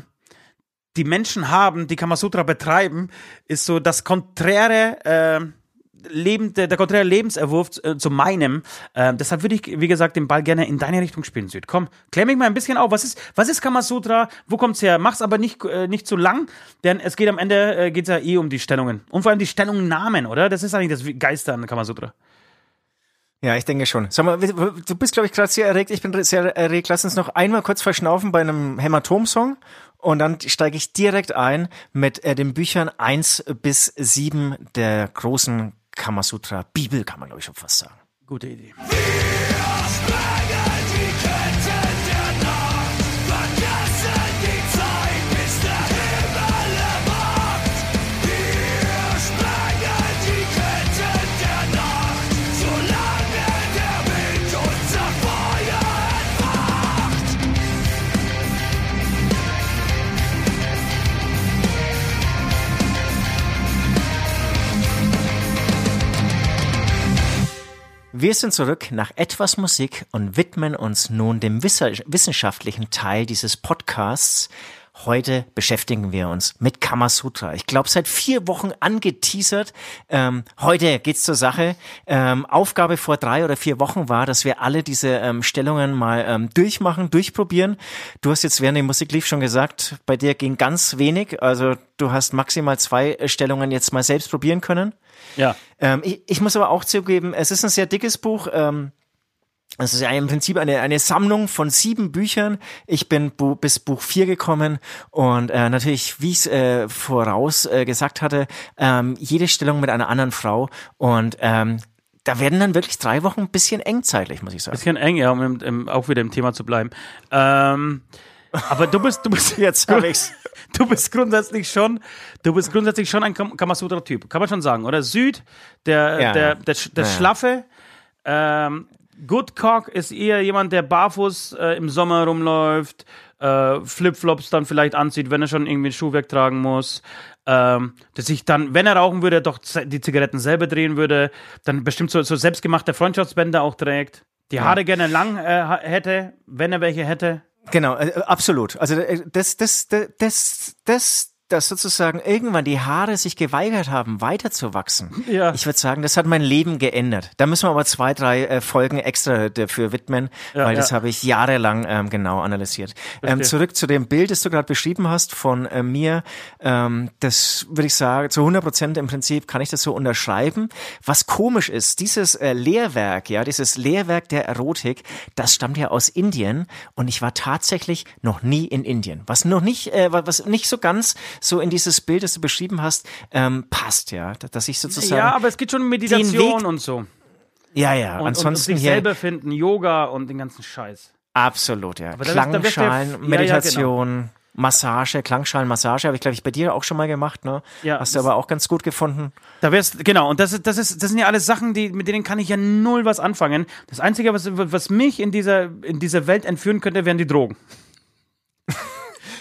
die Menschen haben, die Kamasutra betreiben, ist so das konträre äh, Leben, der, der konträre Lebenserwurf äh, zu meinem. Äh, deshalb würde ich, wie gesagt, den Ball gerne in deine Richtung spielen, Süd. Komm, klär mich mal ein bisschen auf. Was ist, was ist Kamasutra? Wo kommt's her? Mach's aber nicht, äh, nicht zu lang, denn es geht am Ende äh, geht's ja eh um die Stellungen. Und vor allem die Stellungnamen, oder? Das ist eigentlich das Geister an Kamasutra. Ja, ich denke schon. Sag mal, du bist, glaube ich, gerade sehr erregt. Ich bin sehr erregt. Lass uns noch einmal kurz verschnaufen bei einem Hämatom-Song. Und dann steige ich direkt ein mit äh, den Büchern 1 bis 7 der großen Kamasutra Bibel, kann man, glaube ich, schon fast sagen. Gute Idee. Wir sind zurück nach etwas Musik und widmen uns nun dem wissenschaftlichen Teil dieses Podcasts. Heute beschäftigen wir uns mit Kamasutra. Ich glaube, seit vier Wochen angeteasert. Ähm, heute geht's zur Sache. Ähm, Aufgabe vor drei oder vier Wochen war, dass wir alle diese ähm, Stellungen mal ähm, durchmachen, durchprobieren. Du hast jetzt während der Musik lief schon gesagt, bei dir ging ganz wenig. Also du hast maximal zwei äh, Stellungen jetzt mal selbst probieren können. Ja. Ähm, ich, ich muss aber auch zugeben, es ist ein sehr dickes Buch. Ähm, Das ist ja im Prinzip eine, eine Sammlung von sieben Büchern. Ich bin bu bis Buch vier gekommen und äh, natürlich, wie ich es äh, voraus äh, gesagt hatte, ähm, jede Stellung mit einer anderen Frau und ähm, da werden dann wirklich drei Wochen ein bisschen eng zeitlich, muss ich sagen. Bisschen eng, ja, um im, im, auch wieder im Thema zu bleiben. Ähm, aber du bist, du bist <laughs> Jetzt hab ich's. <laughs> Du bist grundsätzlich schon, du bist grundsätzlich schon ein Kam- Kamasutra-Typ, kann man schon sagen, oder? Süd, der, Ja. der, der, der Ja. Schlaffe, ähm, Good Cock ist eher jemand, der barfuß äh, im Sommer rumläuft, äh, Flipflops dann vielleicht anzieht, wenn er schon irgendwie ein Schuhwerk tragen muss. Ähm, dass sich dann, wenn er rauchen würde, doch die Zigaretten selber drehen würde, dann bestimmt so, so selbstgemachte Freundschaftsbänder auch trägt. Die Haare gerne lang äh, hätte, wenn er welche hätte. Genau, äh, absolut. Also äh, das, das, das, das, das, dass sozusagen irgendwann die Haare sich geweigert haben, weiterzuwachsen. Ja. Ich würde sagen, das hat mein Leben geändert. Da müssen wir aber zwei, drei äh, Folgen extra dafür widmen, Ja, weil das ja. habe ich jahrelang ähm, genau analysiert. Ähm, zurück zu dem Bild, das du gerade beschrieben hast von äh, mir. Ähm, das würde ich sagen, zu 100 Prozent im Prinzip kann ich das so unterschreiben. Was komisch ist, dieses äh, Lehrwerk, ja, dieses Lehrwerk der Erotik, das stammt ja aus Indien und ich war tatsächlich noch nie in Indien. Was noch nicht, äh, was nicht so ganz so in dieses Bild, das du beschrieben hast, ähm, passt, ja, dass ich sozusagen Ja, aber es geht schon um Meditation und so. ja, ja, Und, und, und ansonsten sich selber finden, Yoga und den ganzen Scheiß. absolut, ja, du ja- Klangschalen, ja, Meditation. Massage, Klangschalenmassage habe ich, glaube ich, bei dir auch schon mal gemacht, ne? Ja, Hast du aber auch ganz gut gefunden. Da wärst, genau, und das, ist, das, ist, das sind ja alles Sachen, die, mit denen kann ich ja null was anfangen. Das Einzige, was, was mich in dieser, in dieser Welt entführen könnte, wären die Drogen.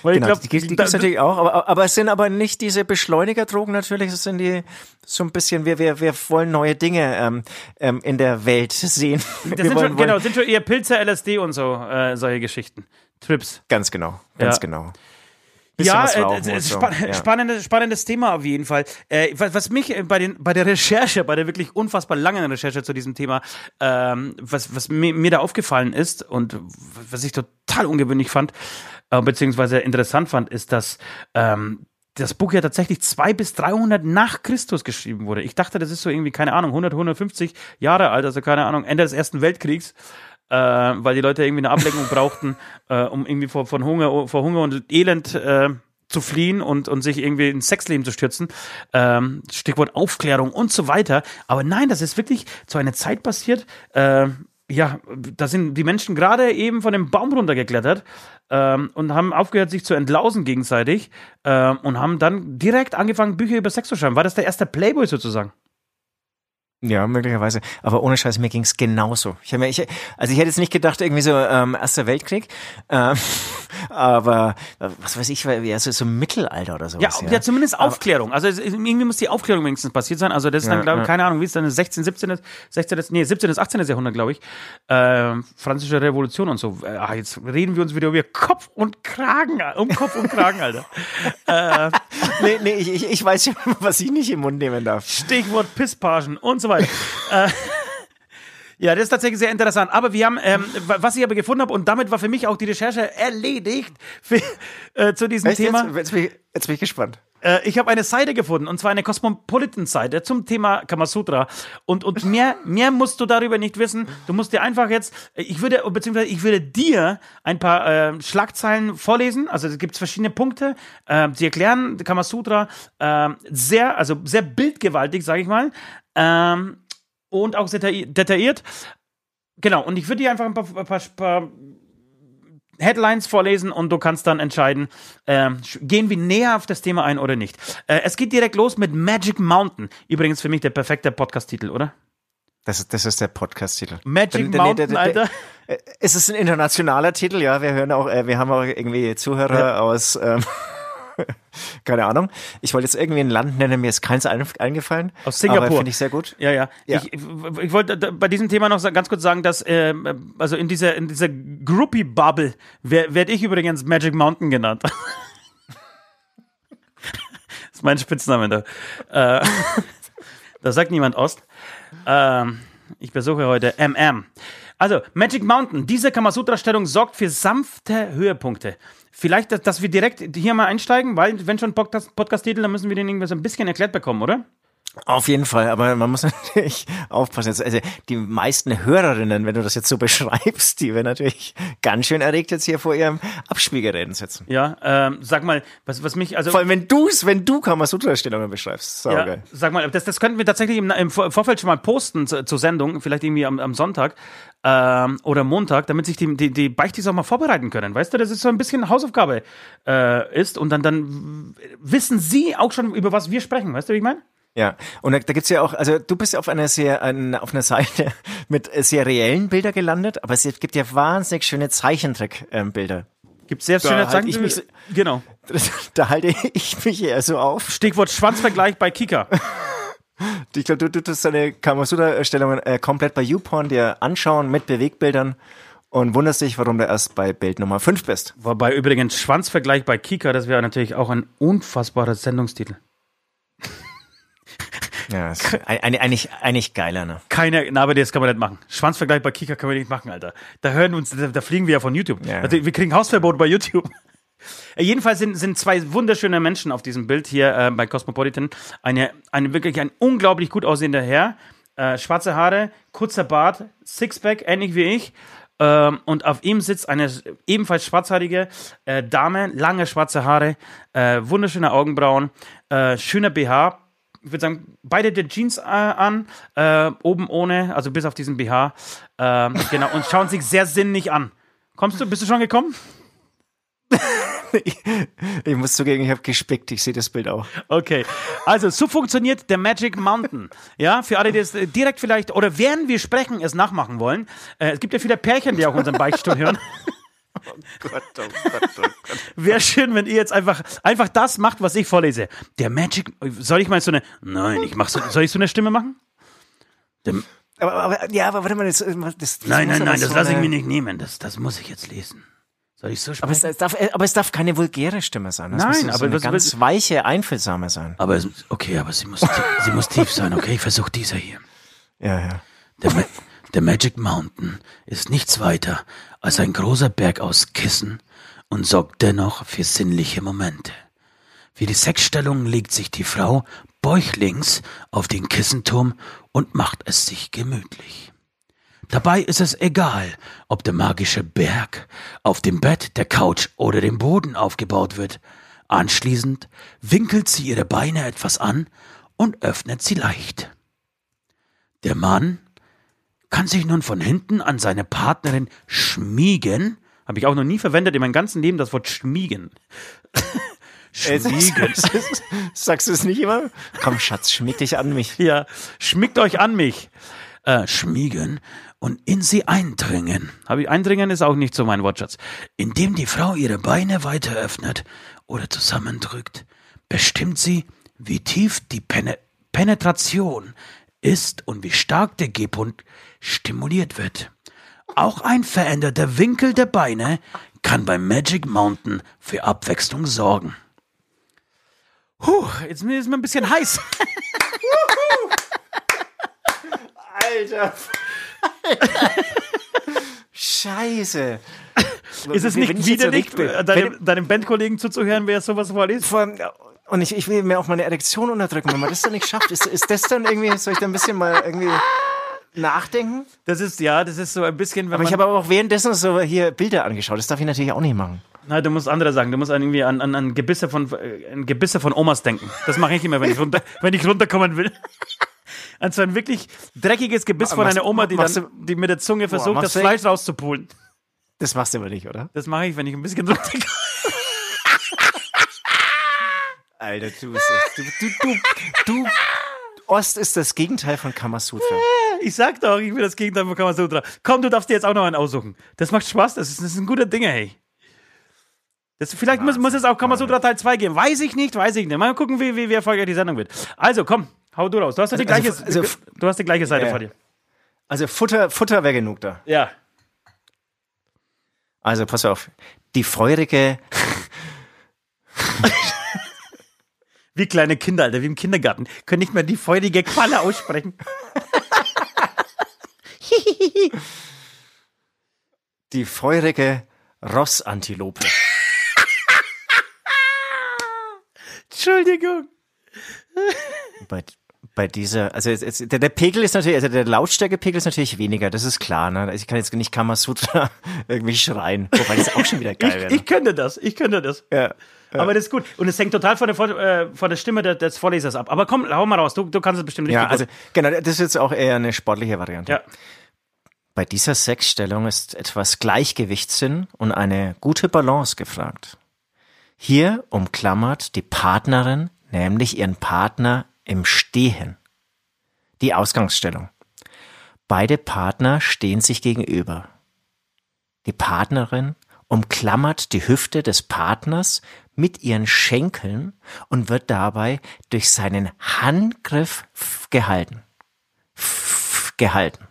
Weil Genau, ich glaube, die, die gibt's natürlich auch, aber, aber es sind aber nicht diese Beschleunigerdrogen natürlich, es sind die so ein bisschen, wir, wir, wir wollen neue Dinge ähm, ähm, in der Welt sehen. das sind wollen, schon, genau, sind schon eher Pilze, LSD und so, äh, solche Geschichten. Trips. ganz genau, ganz Ja. genau. Ja, äh, es so, spa ja. spannendes, spannendes Thema auf jeden Fall. Äh, was, was mich äh, bei, den, bei der Recherche, bei der wirklich unfassbar langen Recherche zu diesem Thema, ähm, was, was mir, mir da aufgefallen ist und was ich total ungewöhnlich fand, äh, beziehungsweise interessant fand, ist, dass ähm, das Buch ja tatsächlich zwei bis 300 nach Christus geschrieben wurde. Ich dachte, das ist so irgendwie, keine Ahnung, 100, 150 Jahre alt, also keine Ahnung, Ende des Ersten Weltkriegs äh, weil die Leute irgendwie eine Ablenkung <laughs> brauchten, äh, um irgendwie vor, von Hunger, vor Hunger und Elend äh, zu fliehen und, und sich irgendwie ins Sexleben zu stürzen. Ähm, Stichwort Aufklärung und so weiter. Aber nein, das ist wirklich zu einer Zeit passiert. Äh, ja, da sind die Menschen gerade eben von dem Baum runtergeklettert ähm, und haben aufgehört, sich zu entlausen gegenseitig ähm, und haben dann direkt angefangen, Bücher über Sex zu schreiben. War das der erste Playboy sozusagen? Ja, möglicherweise. Aber ohne Scheiß, mir ging's genauso. Ich hab mir, ich, also ich hätte jetzt nicht gedacht, irgendwie so ähm, Erster Weltkrieg, ähm, <laughs> aber äh, was weiß ich, ja, so, so Mittelalter oder Ja, sowas. ja. zumindest Aufklärung. Also irgendwie muss die Aufklärung wenigstens passiert sein. Also das ist dann, Ja, glaube ich, ja. keine Ahnung, wie es dann 16, 17, 16, nee, 17. 18. Jahrhundert, glaube ich. Ähm, Französische Revolution und so. Äh, ah, jetzt reden wir uns wieder über Kopf und Kragen, um Kopf und Kragen, Alter. <laughs> nee, nee, ich, ich, ich weiß schon, <laughs> was ich nicht im Mund nehmen darf. Stichwort Pisspagen und so weiter. <laughs> äh, ja, das ist tatsächlich sehr interessant. Aber wir haben, ähm, wa- was ich aber gefunden habe, und damit war für mich auch die Recherche erledigt für, äh, zu diesem Echt Thema. Jetzt? Jetzt, bin ich, jetzt bin ich gespannt. Äh, ich habe eine Seite gefunden, und zwar eine Cosmopolitan-Seite zum Thema Kamasutra. Und, und mehr, mehr musst du darüber nicht wissen. Du musst dir einfach jetzt, ich würde, beziehungsweise ich würde dir ein paar äh, Schlagzeilen vorlesen. Also es gibt verschiedene Punkte. Äh, sie erklären Kamasutra äh, sehr, also sehr bildgewaltig, sage ich mal. Ähm, und auch sehr detailli- detailliert. Genau, und ich würde dir einfach ein paar, paar, paar Headlines vorlesen und du kannst dann entscheiden, sch- gehen wir näher auf das Thema ein oder nicht. Äh, es geht direkt los mit Magic Mountain. Übrigens für mich der perfekte Podcast-Titel, oder? Das, ist- das ist der Podcast-Titel. Magic Der- der- der- Mountain, der- Alter. Äh, Es ist ein internationaler Titel, ja. Wir hören auch, äh, wir haben auch irgendwie Zuhörer aus, ähm, <laughs> keine Ahnung. Ich wollte jetzt irgendwie ein Land nennen, mir ist keins ein, eingefallen. Aus Singapur. Finde ich sehr gut. Ja, ja. Ja. Ich, ich wollte bei diesem Thema noch ganz kurz sagen, dass ähm, also in dieser in dieser Groupie-Bubble werde werd ich übrigens Magic Mountain genannt. das <laughs> ist mein Spitzname da. Äh, <laughs> da sagt niemand Ost. Ähm, ich besuche heute MM. Also, Magic Mountain, diese Kamasutra-Stellung sorgt für sanfte Höhepunkte. Vielleicht, dass, wir direkt hier mal einsteigen, weil, wenn schon Podcast- Podcast-Titel, dann müssen wir den irgendwie so ein bisschen erklärt bekommen, oder? Auf jeden Fall, aber man muss <laughs> natürlich aufpassen. Jetzt, Also die meisten Hörerinnen, wenn du das jetzt so <laughs> beschreibst, die werden natürlich ganz schön erregt jetzt hier vor ihrem Abspielgerät sitzen. Ja, ähm, sag mal, was, was mich, also. Vor allem, wenn du's, wenn du Kamasutra-Stellungen beschreibst. So Ja, geil. sag mal, das, das könnten wir tatsächlich im, im Vor- Vorfeld schon mal posten zu- zur Sendung, vielleicht irgendwie am, am Sonntag ähm, oder Montag, damit sich die, die, die Beichtis auch mal vorbereiten können. Weißt du, das ist so ein bisschen Hausaufgabe äh, ist und dann, dann wissen sie auch schon, über was wir sprechen. Weißt du, wie ich meine? Ja, und da, da gibt's ja auch, also du bist auf einer sehr, auf einer Seite <laughs> mit sehr reellen Bildern gelandet, aber es gibt ja wahnsinnig schöne Zeichentrick-Bilder. Gibt sehr schöne ich mich so- genau. <laughs> Da halte ich mich eher so auf. Stichwort Schwanzvergleich bei Kika. <laughs> Ich glaube, du, du tust deine Kamasutra-Stellungen äh, komplett bei YouPorn dir anschauen mit Bewegbildern und wunderst dich, warum du erst bei Bild Nummer 5 bist. Wobei übrigens Schwanzvergleich bei Kika, das wäre natürlich auch ein unfassbarer Sendungstitel. Ja, ist ein- eigentlich, eigentlich geiler, ne? Keine, na, aber das kann man nicht machen. Schwanzvergleich bei Kika können wir nicht machen, Alter. Da hören uns, da, da fliegen wir ja von YouTube. Ja. Also, wir kriegen Hausverbot bei YouTube. Äh, Jedenfalls sind, sind zwei wunderschöne Menschen auf diesem Bild hier äh, bei Cosmopolitan. Eine, eine wirklich ein unglaublich gut aussehender Herr, äh, schwarze Haare, kurzer Bart, Sixpack, ähnlich wie ich. Ähm, und auf ihm sitzt eine ebenfalls schwarzhaarige äh, Dame, lange schwarze Haare, äh, wunderschöne Augenbrauen, äh, schöner BH. Ich würde sagen, beide die Jeans äh, an, äh, oben ohne, also bis auf diesen BH. Ähm, <laughs> genau, und schauen sich sehr sinnig an. Kommst du, bist du schon gekommen? Ich muss zugeben, ich habe gespickt, ich sehe das Bild auch. Okay, also so funktioniert der Magic Mountain. Ja, für alle, die es äh, direkt vielleicht oder während wir sprechen es nachmachen wollen. Äh, es gibt ja viele Pärchen, die auch unseren Beichtstuhl hören. <laughs> Gott, oh Gott, oh Gott. Wäre schön, wenn ihr jetzt einfach einfach das macht, was ich vorlese. Der Magic. Soll ich mal so eine? Nein, ich mach so. Soll ich so eine Stimme machen? Der, Aber, aber, ja, aber warte mal, das, das, das nein, nein, aber nein, das so lasse ich eine- mir nicht nehmen. Das, das muss ich jetzt lesen. Soll ich so Aber sprechen? es, es darf, aber es darf keine vulgäre Stimme sein. Das Nein, muss so aber eine was- ganz was- weiche, einfühlsame sein. Aber es, okay, aber sie muss, sie muss tief sein. Okay, ich versuche dieser hier. Ja, ja. Der, Ma der Magic Mountain ist nichts weiter als ein großer Berg aus Kissen und sorgt dennoch für sinnliche Momente. Für die Sexstellung legt sich die Frau bäuchlings auf den Kissenturm und macht es sich gemütlich. Dabei ist es egal, ob der magische Berg auf dem Bett, der Couch oder dem Boden aufgebaut wird. Anschließend winkelt sie ihre Beine etwas an und öffnet sie leicht. Der Mann kann sich nun von hinten an seine Partnerin schmiegen. Habe ich auch noch nie verwendet in meinem ganzen Leben das Wort schmiegen. <laughs> schmiegen. <laughs> Sagst du es nicht immer? Komm, Schatz, schmieg dich an mich. Ja, schmiegt euch an mich. Äh, schmiegen und in sie eindringen. Habe ich eindringen ist auch nicht so mein Wortschatz. Indem die Frau ihre Beine weiter öffnet oder zusammendrückt, bestimmt sie, wie tief die Pene Penetration ist und wie stark der G-Punkt stimuliert wird. Auch ein veränderter Winkel der Beine kann beim Magic Mountain für Abwechslung sorgen. Puh, jetzt ist mir ein bisschen heiß. Alter. Scheiße. <laughs> Ist es nicht widerlich, äh, deinem, deinem Bandkollegen zuzuhören, wer sowas vorliest? Vor allem, und ich, ich will mir auch meine Erektion unterdrücken. Wenn man das dann nicht schafft, ist, ist das dann irgendwie, soll ich da ein bisschen mal irgendwie nachdenken? Das ist, ja, das ist so ein bisschen, Aber ich habe aber auch währenddessen so hier Bilder angeschaut. Das darf ich natürlich auch nicht machen. Nein, du musst andere sagen. Du musst an, irgendwie an, an, an, Gebisse von, äh, an Gebisse von Omas denken. Das mache ich immer, wenn ich, <laughs> runter, wenn ich runterkommen will. An so ein wirklich dreckiges Gebiss von Machst- einer Oma, die, dann, die mit der Zunge versucht, machst das du- Fleisch rauszupulen. Das machst du aber nicht, oder? Das mache ich, wenn ich ein bisschen runterkomme. Alter, du, du, du, du, du, Ost ist das Gegenteil von Kamasutra. Ich sag doch, ich will das Gegenteil von Kamasutra. Komm, du darfst dir jetzt auch noch einen aussuchen. Das macht Spaß, das ist, das ist ein guter Ding, hey. Das, vielleicht muss, muss es auch Kamasutra Teil 2 geben. Weiß ich nicht, weiß ich nicht. Mal gucken, wie, wie, wie erfolgreich die Sendung wird. Also, komm, hau du raus. Du hast, doch die, Also- gleiche, also- also- du hast die gleiche Seite Ja. vor dir. Also Futter, Futter wäre genug da. Ja. Also pass auf. Die feurige, <laughs> Wie kleine Kinder, Alter, wie im Kindergarten. Können nicht mehr die feurige Qualle aussprechen. <laughs> die feurige Rossantilope. Entschuldigung. Bei, bei dieser, also jetzt, jetzt, der, der Pegel ist natürlich, also der Lautstärkepegel ist natürlich weniger, das ist klar. Ne? Ich kann jetzt nicht Kamasutra <laughs> irgendwie schreien, wobei das auch schon wieder geil wäre. Ich, ich könnte das, ich könnte das. ja. Aber das ist gut. Und es hängt total von der, äh, von der Stimme des Vorlesers ab. Aber komm, hau mal raus, du, du kannst es bestimmt richtig ja, also genau, das ist jetzt auch eher eine sportliche Variante. Ja. Bei dieser Sexstellung ist etwas Gleichgewichtssinn und eine gute Balance gefragt. Hier umklammert die Partnerin nämlich ihren Partner im Stehen. Die Ausgangsstellung. Beide Partner stehen sich gegenüber. Die Partnerin umklammert die Hüfte des Partners mit ihren Schenkeln und wird dabei durch seinen Handgriff gehalten. Gehalten.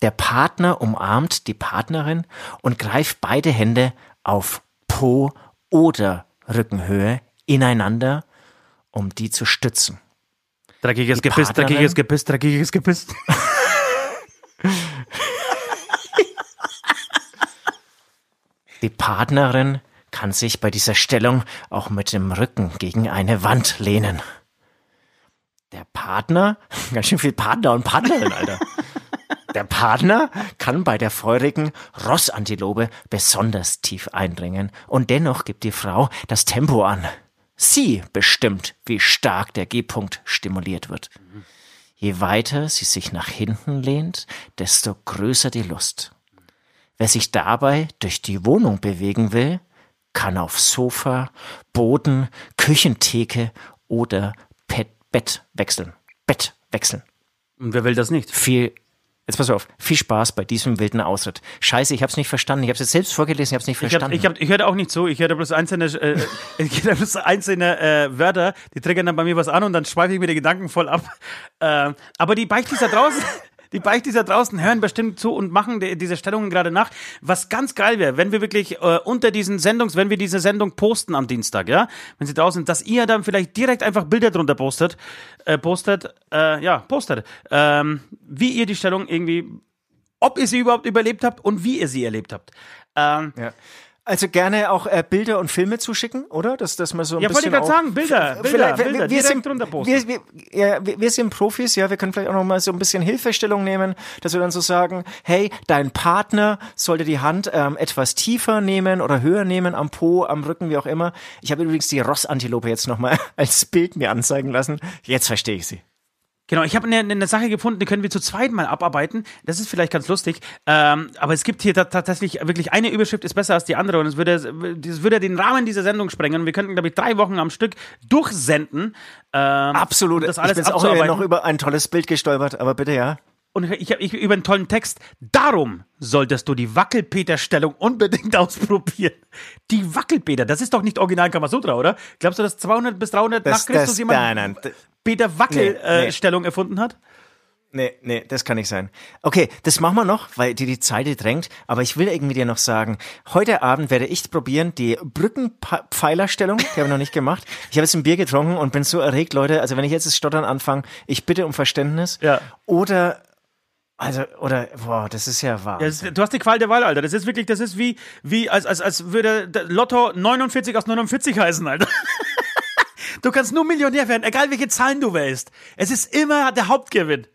Der Partner umarmt die Partnerin und greift beide Hände auf Po oder Rückenhöhe ineinander, um die zu stützen. Dreckiges Die Gebiss, Partnerin- dreckiges Gebiss, dreckiges Gebiss. Die Partnerin kann sich bei dieser Stellung auch mit dem Rücken gegen eine Wand lehnen. Der Partner, <laughs> ganz schön viel Partner und Partnerin, Alter. Der Partner kann bei der feurigen Rossantilope besonders tief eindringen und dennoch gibt die Frau das Tempo an. Sie bestimmt, wie stark der G-Punkt stimuliert wird. Je weiter sie sich nach hinten lehnt, desto größer die Lust. Wer sich dabei durch die Wohnung bewegen will, kann auf Sofa, Boden, Küchentheke oder Pet Bett wechseln. Bett wechseln. Und wer will das nicht? Viel, jetzt pass auf, viel Spaß bei diesem wilden Ausritt. Scheiße, ich hab's nicht verstanden. Ich hab's jetzt selbst vorgelesen, ich hab's nicht Ich, hab, verstanden. ich, hab, ich hörte auch nicht zu, ich hörte bloß einzelne, äh, <laughs> ich hörte bloß einzelne äh, Wörter, die triggern dann bei mir was an und dann schweife ich mir die Gedanken voll ab. <laughs> Äh, aber die Beichtis da draußen, die Beichtis da draußen hören bestimmt zu und machen die, diese Stellungen gerade nach. Was ganz geil wäre, wenn wir wirklich äh, unter diesen Sendungs, wenn wir diese Sendung posten am Dienstag, ja, wenn sie draußen sind, dass ihr dann vielleicht direkt einfach Bilder drunter postet, äh, postet, äh, ja, postet, ähm, wie ihr die Stellung irgendwie, ob ihr sie überhaupt überlebt habt und wie ihr sie erlebt habt. Ähm, ja. Also gerne auch äh, Bilder und Filme zuschicken, oder? Dass, dass man so ein Ja, wollte bisschen ich gerade sagen, Bilder, Bilder, wir- Bilder, wir direkt sind, drunter posten. wir, wir, ja, wir, wir sind Profis, ja, wir können vielleicht auch noch mal so ein bisschen Hilfestellung nehmen, dass wir dann so sagen, hey, dein Partner sollte die Hand ähm, etwas tiefer nehmen oder höher nehmen, am Po, am Rücken, wie auch immer. Ich habe übrigens die Rossantilope jetzt noch mal <laughs> als Bild mir anzeigen lassen. Jetzt verstehe ich sie. Genau, ich habe eine, eine Sache gefunden, die können wir zu zweit mal abarbeiten. Das ist vielleicht ganz lustig. Ähm, aber es gibt hier ta- tatsächlich wirklich eine Überschrift ist besser als die andere und es würde, das würde den Rahmen dieser Sendung sprengen. Wir könnten, glaube ich, drei Wochen am Stück durchsenden. Ähm, Absolut. Das alles ich bin auch noch über ein tolles Bild gestolpert, aber bitte ja. Und ich habe ich, über einen tollen Text. Darum solltest du die Wackelpeter-Stellung unbedingt <laughs> ausprobieren. Die Wackelpeter, das ist doch nicht original Kamasutra, oder? Glaubst du, dass 200 bis 300 Das- nach Christus das- jemand nein, nein, Peter Nee, Wackel-Stellung nee. äh, Stellung erfunden hat? Nee, nee, das kann nicht sein. Okay, das machen wir noch, weil dir die Zeit drängt. Aber ich will irgendwie dir noch sagen, heute Abend werde ich probieren, die Brückenpfeilerstellung, die habe ich noch nicht gemacht. Ich habe jetzt ein Bier getrunken und bin so erregt, Leute. Also wenn ich jetzt das Stottern anfange, ich bitte um Verständnis. Ja. Oder, also, oder, boah, das ist ja wahr. Du hast die Qual der Wahl, Alter. Das ist wirklich, das ist wie, wie als, als, als würde Lotto 49 aus 49 heißen, Alter. <laughs> Du kannst nur Millionär werden, egal welche Zahlen du wählst. Es ist immer der Hauptgewinn.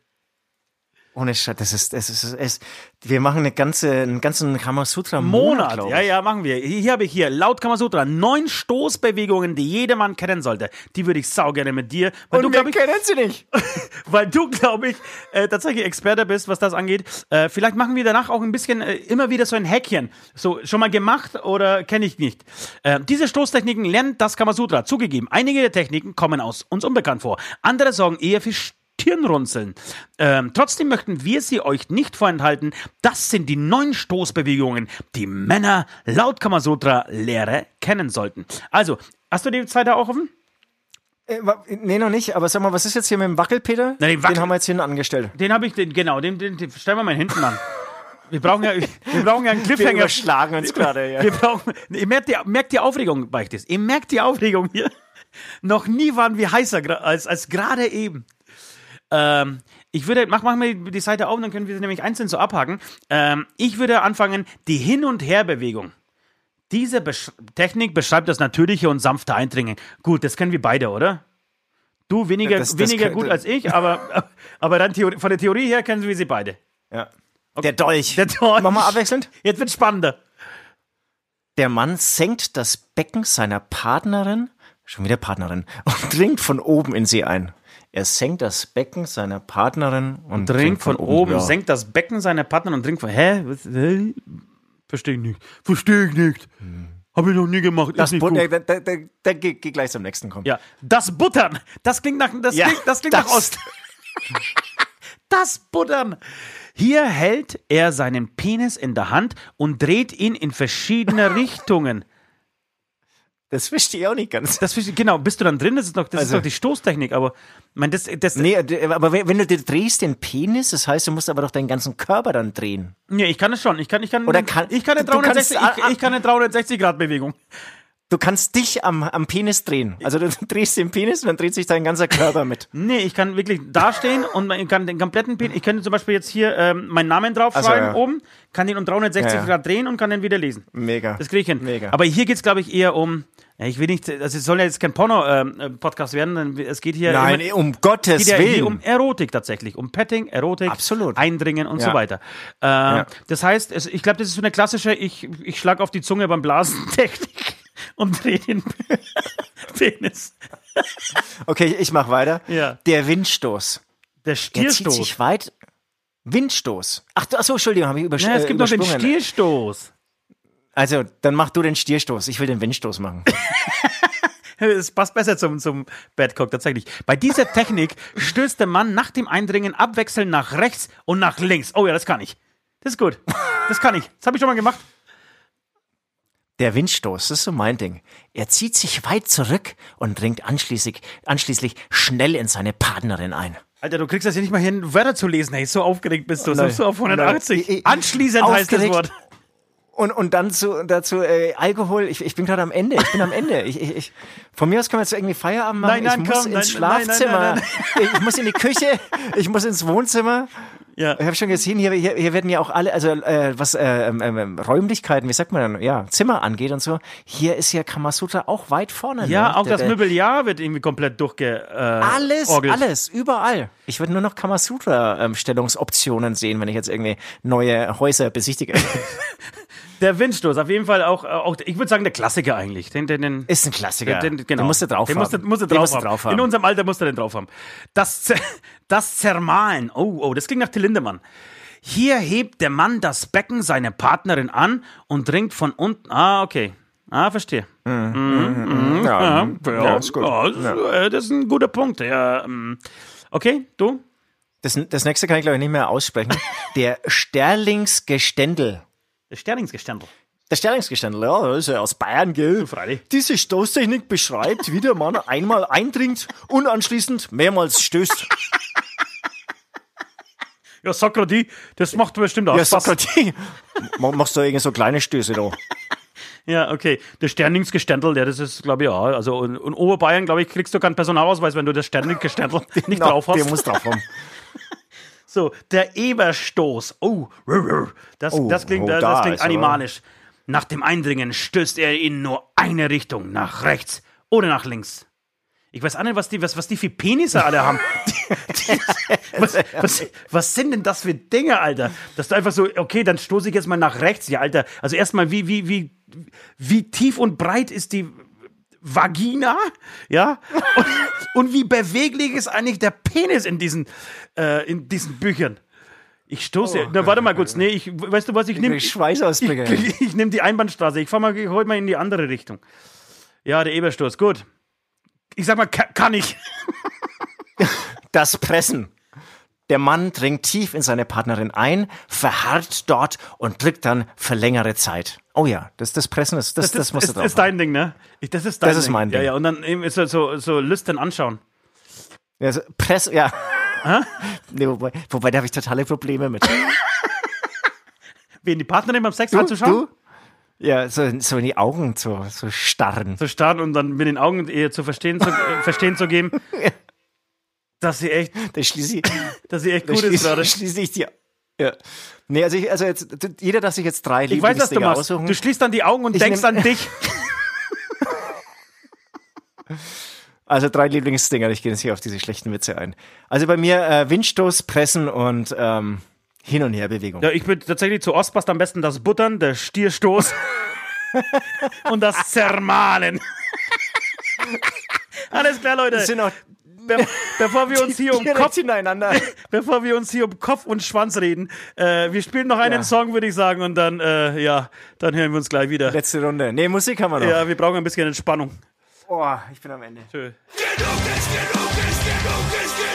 Ohne Scheiß, das ist, das ist, es, wir machen eine ganze, einen ganzen Kamasutra Monat. Monat, ja, ja, machen wir. Hier, hier habe ich hier, laut Kamasutra, neun Stoßbewegungen, die jedermann kennen sollte. Die würde ich sau gerne mit dir. Weil Und du, wir ich, kennen sie nicht. <laughs> weil du, glaube ich, äh, tatsächlich Experte bist, was das angeht. Äh, vielleicht machen wir danach auch ein bisschen äh, immer wieder so ein Häkchen. So, schon mal gemacht oder kenne ich nicht. Äh, diese Stoßtechniken lernt das Kamasutra. Zugegeben, einige der Techniken kommen aus uns unbekannt vor. Andere sorgen eher für Stirnrunzeln. Ähm, trotzdem möchten wir sie euch nicht vorenthalten. Das sind die neun Stoßbewegungen, die Männer laut Kamasutra-Lehre kennen sollten. Also, hast du die Zeit da auch offen? Äh, nee, noch nicht, aber sag mal, was ist jetzt hier mit dem Wackelpeter? Na, den Wackel- Den haben wir jetzt hinten angestellt. Den habe ich, den, genau, den, den, den stellen wir mal hinten an. Wir brauchen ja, wir brauchen ja einen Cliffhanger. Wir überschlagen uns gerade, ja. Wir brauchen, ihr merkt die, merkt die Aufregung, Beichtes. Ihr merkt die Aufregung hier. Noch nie waren wir heißer als, als gerade eben. Ähm, ich würde, mach, mach mir die Seite auf, dann können wir sie nämlich einzeln so abhaken. Ähm, ich würde anfangen, die Hin- und Herbewegung. Diese Besch Technik beschreibt das natürliche und sanfte Eindringen. Gut, das kennen wir beide, oder? Du weniger, Das- das weniger gut als ich, aber, <laughs> aber dann Theorie, von der Theorie her kennen wir sie beide. Ja. Der Dolch. Der Dolch. Machen wir abwechselnd. Jetzt wird spannender. Der Mann senkt das Becken seiner Partnerin, schon wieder Partnerin, und dringt von oben in sie ein. Er senkt das Becken seiner Partnerin und Trinkt von oben, ja. senkt das Becken seiner Partnerin und trinkt von. Hä? Was, hä? Verstehe ich nicht. Verstehe ich nicht. Habe ich noch nie gemacht. Das ist nicht But gut. da, da, da, da, geh, geh gleich zum nächsten kommen. Ja, das Buttern. Das klingt nach, das Ja, klingt, das klingt das. nach Ost. <laughs> das Buttern. Hier hält er seinen Penis in der Hand und dreht ihn in verschiedene <laughs> Richtungen. Das verstehe ich auch nicht ganz. Das verstehe- genau, bist du dann drin? Das ist doch, das ist Also- doch die Stoßtechnik, aber mein, das, das, Nee, aber wenn du dir drehst den Penis, das heißt, du musst aber doch deinen ganzen Körper dann drehen. nee, ich kann es schon. Ich kann, ich kann, Oder kann- ich kann eine du kannst- 360, ah, ich, ich kann eine 360 Grad Bewegung. Du kannst dich am, am Penis drehen. Also du <laughs> drehst den Penis und dann dreht sich dein ganzer Körper mit. Nee, ich kann wirklich dastehen und ich kann den kompletten Penis, ich könnte zum Beispiel jetzt hier ähm, meinen Namen draufschreiben Also, ja. oben, kann den um 360 Ja, ja. Grad drehen und kann den wieder lesen. Mega. Das kriege ich hin. Mega. Aber hier geht es, glaube ich, eher um, ja, ich will nicht, also es soll ja jetzt kein Porno-Podcast werden, denn es geht hier, Nein, immer, um Gottes geht ja Willen. um Erotik tatsächlich, um Petting, Erotik, Absolut. Eindringen und Ja. so weiter. Äh, Das heißt, es, ich glaube, das ist so eine klassische, ich, ich schlag auf die Zunge beim Blasen Technik und drehe den <laughs> Penis. Okay, ich mach weiter. Ja. Der Windstoß. Der Der zieht Stierstoß. sich weit. Windstoß. Ach, ach so, Entschuldigung, habe ich übersch Ja, es äh, gibt noch den. Stierstoß. Also, dann mach du den Stierstoß. Ich will den Windstoß machen. <laughs> Es passt besser zum, zum Badcock tatsächlich. Bei dieser Technik stößt der Mann nach dem Eindringen abwechselnd nach rechts und nach links. Oh ja, das kann ich. Das ist gut. Das kann ich. Das habe ich schon mal gemacht. Der Windstoß, das ist so mein Ding. Er zieht sich weit zurück und dringt anschließend, anschließend schnell in seine Partnerin ein. Alter, du kriegst das hier nicht mal hin, Wörter zu lesen. Hey, so aufgeregt bist du. Nein. So auf 180. Nein. Anschließend heißt das aufgeregt. Wort. Und, und dann zu, dazu äh, Alkohol. Ich, ich bin gerade am Ende. Ich bin am Ende. Ich, ich, ich, von mir aus können wir jetzt irgendwie Feierabend machen. Nein, nein, ich muss komm, ins nein, nein, nein, Schlafzimmer. nein, Ich, ich muss in die Küche. Ich muss ins Wohnzimmer. Ja. Ich habe schon gesehen, hier, hier, hier werden ja auch alle, also äh, was äh, ähm, ähm, Räumlichkeiten, wie sagt man dann, ja, Zimmer angeht und so. Hier ist ja Kamasutra auch weit vorne. Ja, ne? auch Der- das Möbeljahr wird irgendwie komplett durchge. Äh, Alles, orgelt. alles, überall. Ich würde nur noch Kamasutra-Stellungsoptionen sehen, wenn ich jetzt irgendwie neue Häuser besichtige. <laughs> Der Windstoß, auf jeden Fall auch, äh, auch ich würde sagen, der Klassiker eigentlich. Den, den, den, Ist ein Klassiker. Den, genau. Den musst du drauf den haben. Musst du, musst du Den drauf, musst du drauf haben. In unserem Alter musst du den drauf haben. Das, das Zermahlen. Oh, oh, das klingt nach Till Lindemann. Hier hebt der Mann das Becken seiner Partnerin an und dringt von unten. Ah, okay. Ah, verstehe. Mhm. ja, ja, ist gut. Ja, das, äh, das ist ein guter Punkt. Ja, ähm, okay, du? Das, das nächste kann ich, glaube ich, nicht mehr aussprechen. <laughs> Der Sterlingsgeständel. Der Sterlingsgeständel. Der Sterlingsgeständel, ja, das ist ja aus Bayern, gell? freilich. Diese Stoßtechnik beschreibt, wie der Mann einmal eindringt und anschließend mehrmals stößt. <laughs> Ja, Sokratie, das macht bestimmt auch Ja, Spaß. Sokratie. Ma- Machst du irgendwie so kleine Stöße da? <laughs> Ja, okay. Der Sterlingsgeständel, ja, das ist, glaube ich, ja. Also in, in Oberbayern, glaube ich, kriegst du keinen Personalausweis, wenn du das Sterlingsgeständel <laughs> nicht Na, drauf hast. Der muss drauf haben. So, der Eberstoß. Oh, das, Oh, das klingt, oh, das da klingt ist aber- animalisch. Nach dem Eindringen stößt er in nur eine Richtung, nach rechts oder nach links. Ich weiß auch nicht, was die, was, was die für Penisse alle haben. <laughs> Was, was, was sind denn das für Dinge, Alter? Dass du einfach so, okay, dann stoße ich jetzt mal nach rechts. Ja, Alter. Also erstmal, wie, wie, wie, wie tief und breit ist die Vagina? Ja? Und, und wie beweglich ist eigentlich der Penis in diesen, äh, in diesen Büchern? Ich stoße. Na, warte mal kurz. Nee, ich, weißt du was, ich nehme. krieg Schweißausbrüche. <laughs> Ich, ich nehme die Einbahnstraße. Ich fahr mal heute mal in die andere Richtung. Ja, der Eberstoß, gut. Ich sag mal, ka kann ich. <laughs> Das Pressen. Der Mann dringt tief in seine Partnerin ein, verharrt dort und drückt dann für längere Zeit. Oh ja, das, das Pressen, ist, das, das, ist, musst du ist, drauf ist dein Ding, ne? Ich, das ist dein Das ist Ding. mein Ding. Ja, ja, und dann eben so, so, so Lüstern anschauen. Ja, so Press, ja. <laughs> nee, wobei, wobei, da habe ich totale Probleme mit. <laughs> Wen die Partnerin beim Sex anzuschauen? du? Ja, so, so in die Augen zu, so starren. Zu starren und dann mit den Augen ihr zu verstehen zu, äh, <laughs> verstehen zu geben, dass sie echt, Da schließe ich, dass sie echt gut ist gerade. schließe ich die. Ja. Nee, also, ich, also jetzt, jeder darf sich jetzt drei Ich weiß, was du machst. aussuchen. Du schließt dann die Augen und Ich denkst an dich. <laughs> Also drei Lieblingsdinger, ich gehe jetzt hier auf diese schlechten Witze ein. Also bei mir äh, Windstoß, Pressen und ähm, Hin- und Herbewegung. Ja, ich bin tatsächlich zu Ostbast am besten das Buttern, der Stierstoß <laughs> und das Zermahlen. <laughs> Alles klar, Leute. Das sind auch Be bevor wir <laughs> uns hier um Kopf, hintereinander. <laughs> bevor wir uns hier um Kopf und Schwanz reden, äh, wir spielen noch einen Ja. Song, würde ich sagen, und dann, äh, ja, dann hören wir uns gleich wieder. Letzte Runde. Nee, Musik haben wir noch. Ja, wir brauchen ein bisschen Entspannung. Oh, ich bin am Ende. Tschö. Genug ist genug ist genug ist genug. Genug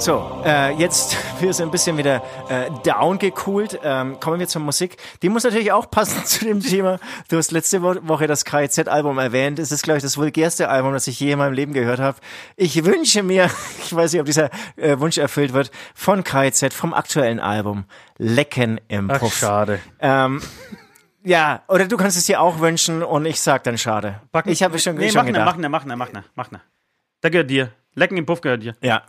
So, äh, jetzt <laughs> wir sind ein bisschen wieder äh, down gekühlt. Ähm, kommen wir zur Musik. Die muss natürlich auch passen <laughs> zu dem Thema. Du hast letzte Wo Woche das KIZ-Album erwähnt. Es ist, glaube ich, das vulgärste Album, das ich je in meinem Leben gehört habe. Ich wünsche mir, <laughs> ich weiß nicht, ob dieser äh, Wunsch erfüllt wird, von KIZ, vom aktuellen Album Lecken im Ach, Puff. schade. Ähm, ja, oder du kannst es dir auch wünschen und ich sag dann schade. Ich habe schon, nee, schon mach ne, gedacht. mach ne, mach ne, mach ne, mach ne. Der gehört dir. Lecken im Puff gehört dir. Ja,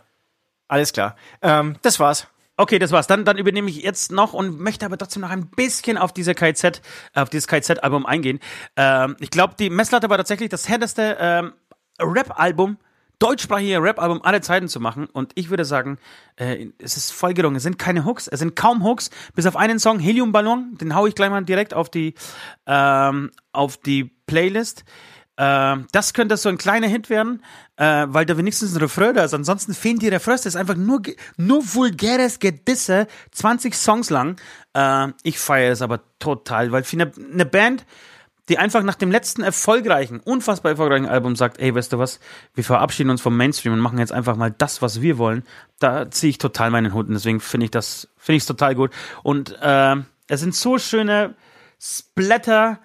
alles klar. Ähm, das war's. Okay, das war's. Dann, dann übernehme ich jetzt noch und möchte aber trotzdem noch ein bisschen auf diese KZ, auf dieses KZ-Album eingehen. Ähm, ich glaube, die Messlatte war tatsächlich das härteste ähm, Rap-Album, deutschsprachige Rap-Album aller Zeiten zu machen. Und ich würde sagen, äh, es ist voll gelungen. Es sind keine Hooks, es sind kaum Hooks, bis auf einen Song, Heliumballon, den hau ich gleich mal direkt auf die, ähm, auf die Playlist. Ähm, das könnte so ein kleiner Hit werden, äh, weil da wenigstens ein Refrain da ist. Ansonsten fehlen die Refrains. Das ist einfach nur, nur vulgäres Gedisse, 20 Songs lang. Äh, ich feiere es aber total, weil für eine, eine Band, die einfach nach dem letzten erfolgreichen, unfassbar erfolgreichen Album sagt, ey, weißt du was, wir verabschieden uns vom Mainstream und machen jetzt einfach mal das, was wir wollen, da ziehe ich total meinen Hut und deswegen finde ich das, finde ich es total gut. Und äh, es sind so schöne Splatter,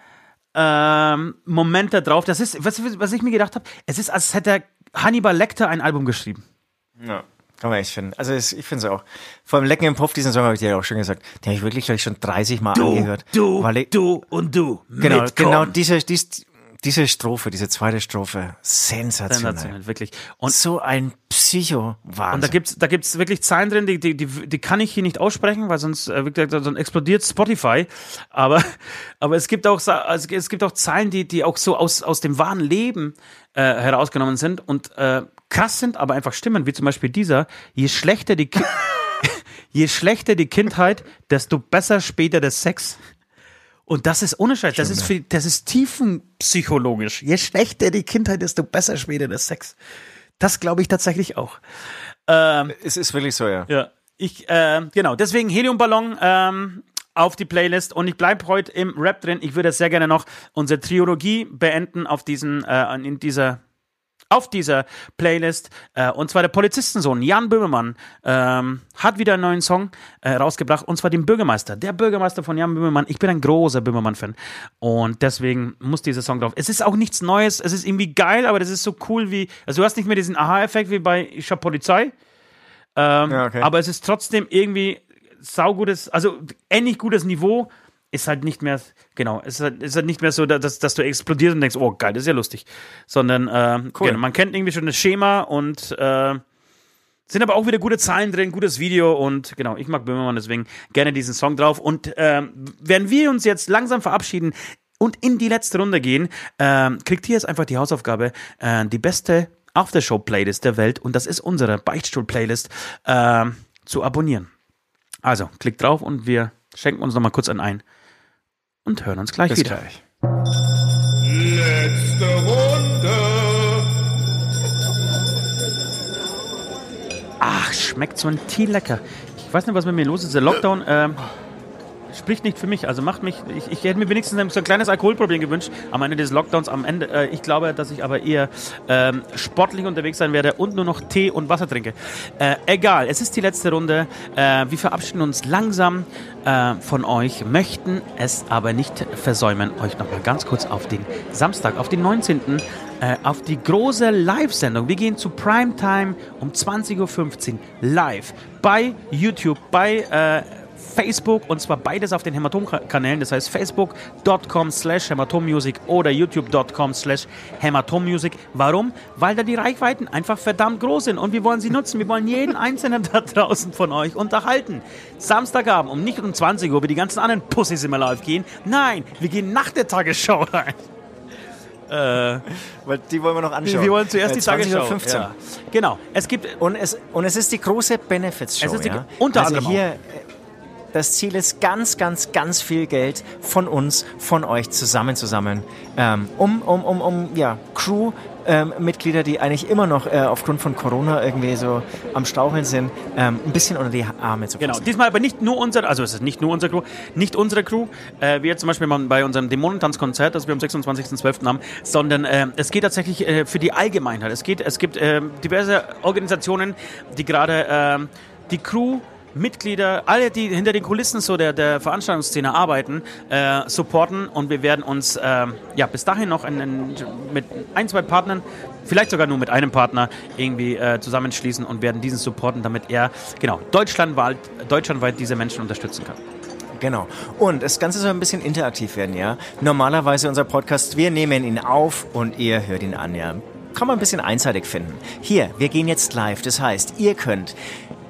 ähm, Momente drauf. Das ist, was, was ich mir gedacht habe, es ist, als hätte Hannibal Lecter ein Album geschrieben. Ja. Kann man echt finden. Also es, ich finde es auch. Vor allem Lecken im Puff, diesen Song habe ich dir ja auch schon gesagt. Den habe ich wirklich, glaube ich, schon 30 Mal angehört. weil ich, du und du. genau, mitkommen. genau diese, dies, diese Strophe, diese zweite Strophe, sensationell. Sensationell, wirklich. Und so ein Psycho-Wahnsinn. Und da gibt's, da gibt's wirklich Zahlen drin, die, die, die, die kann ich hier nicht aussprechen, weil sonst, äh, gesagt, sonst explodiert Spotify. Aber, <laughs> aber es gibt auch, also es gibt auch Zahlen, die, die auch so aus, aus dem wahren Leben äh, herausgenommen sind und äh, krass sind, aber einfach stimmen, wie zum Beispiel dieser. Je schlechter die, Ki <laughs> je schlechter die Kindheit, desto besser später der Sex. Und das ist ohne Scheiß, das ist, für, das ist tiefenpsychologisch. Je schlechter die Kindheit, desto besser später der Sex. Das glaube ich tatsächlich auch. Ähm, es ist wirklich so, ja. ja, ich, äh, genau, deswegen Heliumballon ähm, auf die Playlist und ich bleibe heute im Rap drin. Ich würde sehr gerne noch unsere Trilogie beenden auf diesen, äh, in dieser auf dieser Playlist. Äh, und zwar der Polizistensohn Jan Böhmermann ähm, hat wieder einen neuen Song äh, rausgebracht. Und zwar den Bürgermeister. Der Bürgermeister von Jan Böhmermann. Ich bin ein großer Böhmermann-Fan. Und deswegen muss dieser Song drauf. Es ist auch nichts Neues. Es ist irgendwie geil, aber das ist so cool wie. Also du hast nicht mehr diesen Aha-Effekt wie bei Ich hab Polizei. Ähm, Ja, okay. Aber es ist trotzdem irgendwie saugutes, also ähnlich gutes Niveau. Ist halt nicht mehr, genau, es ist halt, ist halt nicht mehr so, dass, dass du explodierst und denkst, oh geil, das ist ja lustig. Sondern äh, genau, man kennt irgendwie schon das Schema und äh, sind aber auch wieder gute Zahlen drin, gutes Video und genau, ich mag Böhmermann, deswegen gerne diesen Song drauf. Und ähm, während wir uns jetzt langsam verabschieden und in die letzte Runde gehen, ähm, kriegt ihr jetzt einfach die Hausaufgabe, äh, die beste Aftershow-Playlist der Welt und das ist unsere Beichtstuhl-Playlist ähm, zu abonnieren. Also, klickt drauf und wir schenken uns nochmal kurz einen ein und hören uns gleich Bis wieder. gleich. Letzte Runde. Ach, schmeckt so ein Tee lecker. Ich weiß nicht, was mit mir los ist. Der Lockdown ähm, spricht nicht für mich. Also macht mich. Ich, ich hätte mir wenigstens so ein kleines Alkoholproblem gewünscht am Ende des Lockdowns. Am Ende. Äh, ich glaube, dass ich aber eher ähm, sportlich unterwegs sein werde und nur noch Tee und Wasser trinke. Äh, egal. Es ist die letzte Runde. Äh, wir verabschieden uns langsam äh, von euch, möchten es aber nicht versäumen, euch noch mal ganz kurz auf den Samstag, auf den 19. äh, auf die große Live-Sendung. Wir gehen zu Primetime um 20.15 Uhr live bei YouTube, bei äh, Facebook und zwar beides auf den Hämatom-Kanälen. Das heißt facebook.com slash hämatommusic oder youtube.com slash hämatommusic. Warum? Weil da die Reichweiten einfach verdammt groß sind und wir wollen sie nutzen. Wir wollen jeden einzelnen <laughs> da draußen von euch unterhalten. Samstagabend um nicht um 20 Uhr, wie die ganzen anderen Pussys immer live gehen. Nein, wir gehen nach der Tagesschau rein. <laughs> Weil die wollen wir noch anschauen. Wir wollen zuerst Äh, die Tagesschau. 20.15 Ja. Genau. Es gibt Und es, und es ist die große Benefits-Show. Ja? unter also anderem hier, äh, das Ziel ist ganz, ganz, ganz viel Geld von uns, von euch zusammen, zusammen, ähm, um, um, um, um, ja, Crew, ähm, Mitglieder, die eigentlich immer noch äh, aufgrund von Corona irgendwie so am Straucheln sind, ähm, ein bisschen unter die Arme zu fassen. Genau, diesmal aber nicht nur unser, also es ist nicht nur unsere Crew, nicht unsere Crew, äh, wie jetzt zum Beispiel bei unserem Dämonentanzkonzert, das wir am 26.12. haben, sondern äh, es geht tatsächlich äh, für die Allgemeinheit. Es geht, es gibt äh, diverse Organisationen, die gerade äh, die Crew Mitglieder, alle, die hinter den Kulissen so der, der Veranstaltungsszene arbeiten, äh, supporten und wir werden uns äh, ja bis dahin noch in, in, mit ein, zwei Partnern, vielleicht sogar nur mit einem Partner irgendwie äh, zusammenschließen und werden diesen supporten, damit er genau deutschlandweit, deutschlandweit diese Menschen unterstützen kann. Genau. Und das Ganze soll ein bisschen interaktiv werden, ja. Normalerweise unser Podcast, wir nehmen ihn auf und ihr hört ihn an, ja. Kann man ein bisschen einseitig finden. Hier, wir gehen jetzt live. Das heißt, ihr könnt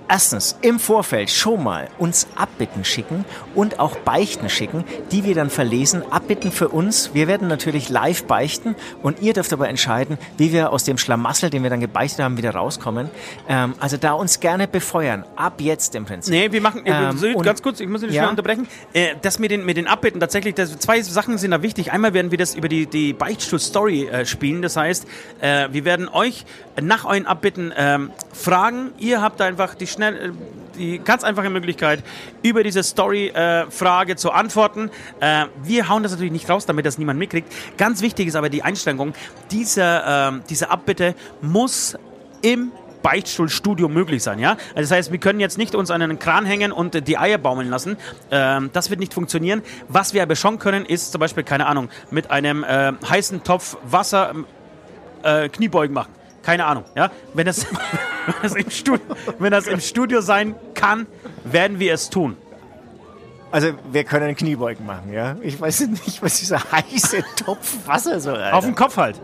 erstens im Vorfeld schon mal uns Abbitten schicken und auch Beichten schicken, die wir dann verlesen. Abbitten für uns. Wir werden natürlich live beichten und ihr dürft aber entscheiden, wie wir aus dem Schlamassel, den wir dann gebeichtet haben, wieder rauskommen. Ähm, also da uns gerne befeuern. Ab jetzt im Prinzip. Nee, wir machen, äh, Ähm, so, ganz kurz, ich muss dich Ja? schnell unterbrechen. Äh, das mit den, mit den Abbitten, tatsächlich, das, zwei Sachen sind da wichtig. Einmal werden wir das über die, die Beichtstuhl-Story äh, spielen. Das heißt, äh, wir werden euch nach euren Abbitten ähm, fragen. Ihr habt einfach die schnell, äh, die ganz einfache Möglichkeit, über diese Story-Frage zu antworten. Äh, wir hauen das natürlich nicht raus, damit das niemand mitkriegt. Ganz wichtig ist aber die Einstellung, diese, ähm, diese Abbitte muss im Beichtstuhlstudio möglich sein, ja? Also das heißt, wir können jetzt nicht uns an einen Kran hängen und äh, die Eier baumeln lassen. Ähm, das wird nicht funktionieren. Was wir aber schon können, ist zum Beispiel, keine Ahnung, mit einem äh, heißen Topf Wasser äh, Kniebeugen machen. Keine Ahnung, ja? Wenn das, <laughs> wenn, das im Studio, wenn das im Studio sein kann, werden wir es tun. Also wir können Kniebeugen machen, ja. Ich weiß nicht, was dieser heiße Topf Wasser soll. Alter. Auf dem Kopf halt.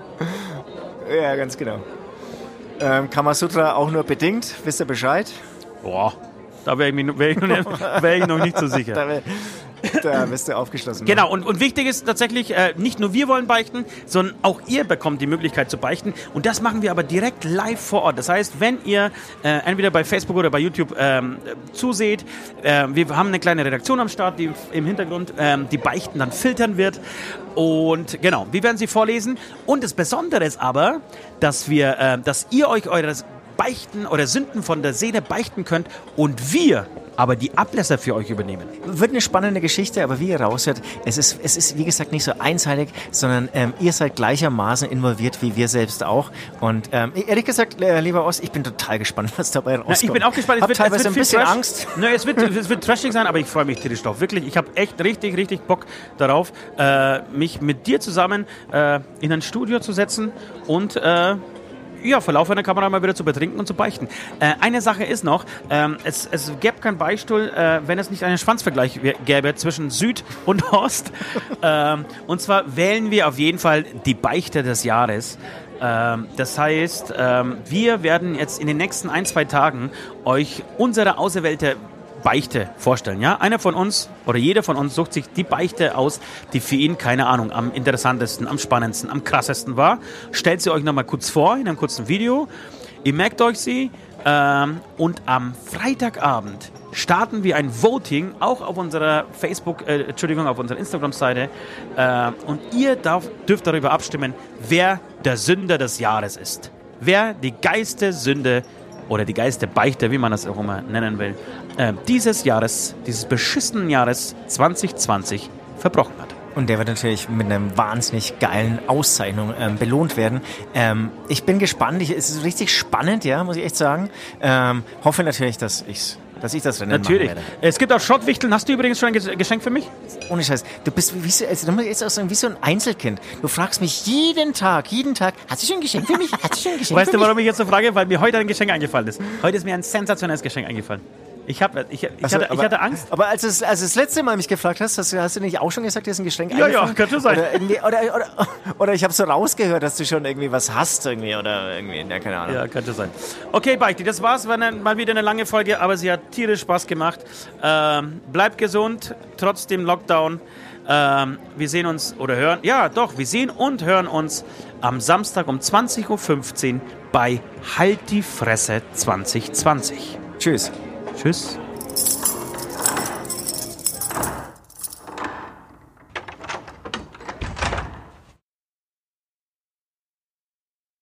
Ja, ganz genau. Ähm, Kamasutra auch nur bedingt, wisst ihr Bescheid? Boah, da wäre ich, wär ich, noch nicht- wär ich noch nicht so sicher. <laughs> Wär- da bist du aufgeschlossen. Genau, und, und wichtig ist tatsächlich, äh, nicht nur wir wollen beichten, sondern auch ihr bekommt die Möglichkeit zu beichten. Und das machen wir aber direkt live vor Ort. Das heißt, wenn ihr äh, entweder bei Facebook oder bei YouTube ähm, äh, zuseht, äh, wir haben eine kleine Redaktion am Start, die im Hintergrund ähm, die Beichten dann filtern wird. Und genau, wir werden sie vorlesen. Und das Besondere ist aber, dass wir, äh, dass ihr euch eure Beichten oder Sünden von der Seele beichten könnt und wir aber die Ablässe für euch übernehmen. Wird eine spannende Geschichte, aber wie ihr raushört, es ist, es ist wie gesagt nicht so einseitig, sondern ähm, ihr seid gleichermaßen involviert wie wir selbst auch. Und ähm, ehrlich gesagt, äh, lieber Ost, ich bin total gespannt, was dabei rauskommt. Ja, ich bin auch gespannt. Hab wird, teilweise wird ein bisschen Trash. Angst. Nö, es wird, es wird trashig sein, aber ich freue mich tierisch drauf. Wirklich, ich habe echt richtig, richtig Bock darauf, äh, mich mit dir zusammen äh, in ein Studio zu setzen und äh, ja, vor Lauf einer Kamera mal wieder zu betrinken und zu beichten. Äh, eine Sache ist noch, ähm, es, es gäbe keinen Beistuhl, äh, wenn es nicht einen Schwanzvergleich gäbe zwischen Süd und Ost. <laughs> ähm, und zwar wählen wir auf jeden Fall die Beichte des Jahres. Ähm, das heißt, ähm, wir werden jetzt in den nächsten ein, zwei Tagen euch unsere auserwählte Beichte vorstellen. Ja? Einer von uns oder jeder von uns sucht sich die Beichte aus, die für ihn, keine Ahnung, am interessantesten, am spannendsten, am krassesten war. Stellt sie euch nochmal kurz vor in einem kurzen Video. Ihr merkt euch sie ähm, und am Freitagabend starten wir ein Voting auch auf unserer Facebook, äh, Entschuldigung, auf unserer Instagram-Seite äh, und ihr darf, dürft darüber abstimmen, wer der Sünder des Jahres ist. Wer die geiste Sünde oder die geiste Beichte, wie man das auch immer nennen will, äh, dieses Jahres, dieses beschissenen Jahres 2020 verbrochen hat. Und der wird natürlich mit einer wahnsinnig geilen Auszeichnung ähm, belohnt werden. Ähm, ich bin gespannt. Ich, es ist richtig spannend, ja, muss ich echt sagen. Ähm, hoffe natürlich, dass ich es dass ich das Rennen Natürlich. machen werde. Es gibt auch Schrottwichteln. Hast du übrigens schon ein Ges- Geschenk für mich? Ohne Scheiß. Du bist wie so, also, jetzt auch sagen, wie so ein Einzelkind. Du fragst mich jeden Tag, jeden Tag, hast du schon ein Geschenk für mich? Hast du schon ein Geschenk Weißt für du, mich? warum ich jetzt so frage? Weil mir heute ein Geschenk eingefallen ist. Heute ist mir ein sensationelles Geschenk eingefallen. Ich, hab, ich, ich, Also, hatte, ich aber- hatte Angst. Aber als, es, als du das letzte Mal mich gefragt hast, hast, du- hast du nicht auch schon gesagt, dir ist ein Geschenk Ja, ja, könnte sein. Oder, oder, oder, oder ich habe so rausgehört, dass du schon irgendwie was hast irgendwie oder irgendwie, ja, keine Ahnung. Ja, könnte sein. Okay, Beichti, das war's. War eine, mal wieder eine lange Folge, aber sie hat tierisch Spaß gemacht. Ähm, bleibt gesund, trotz dem Lockdown. Ähm, wir sehen uns oder hören, ja doch, wir sehen und hören uns am Samstag um 20.15 Uhr bei Halt die Fresse 2020. Tschüss. Tschüss.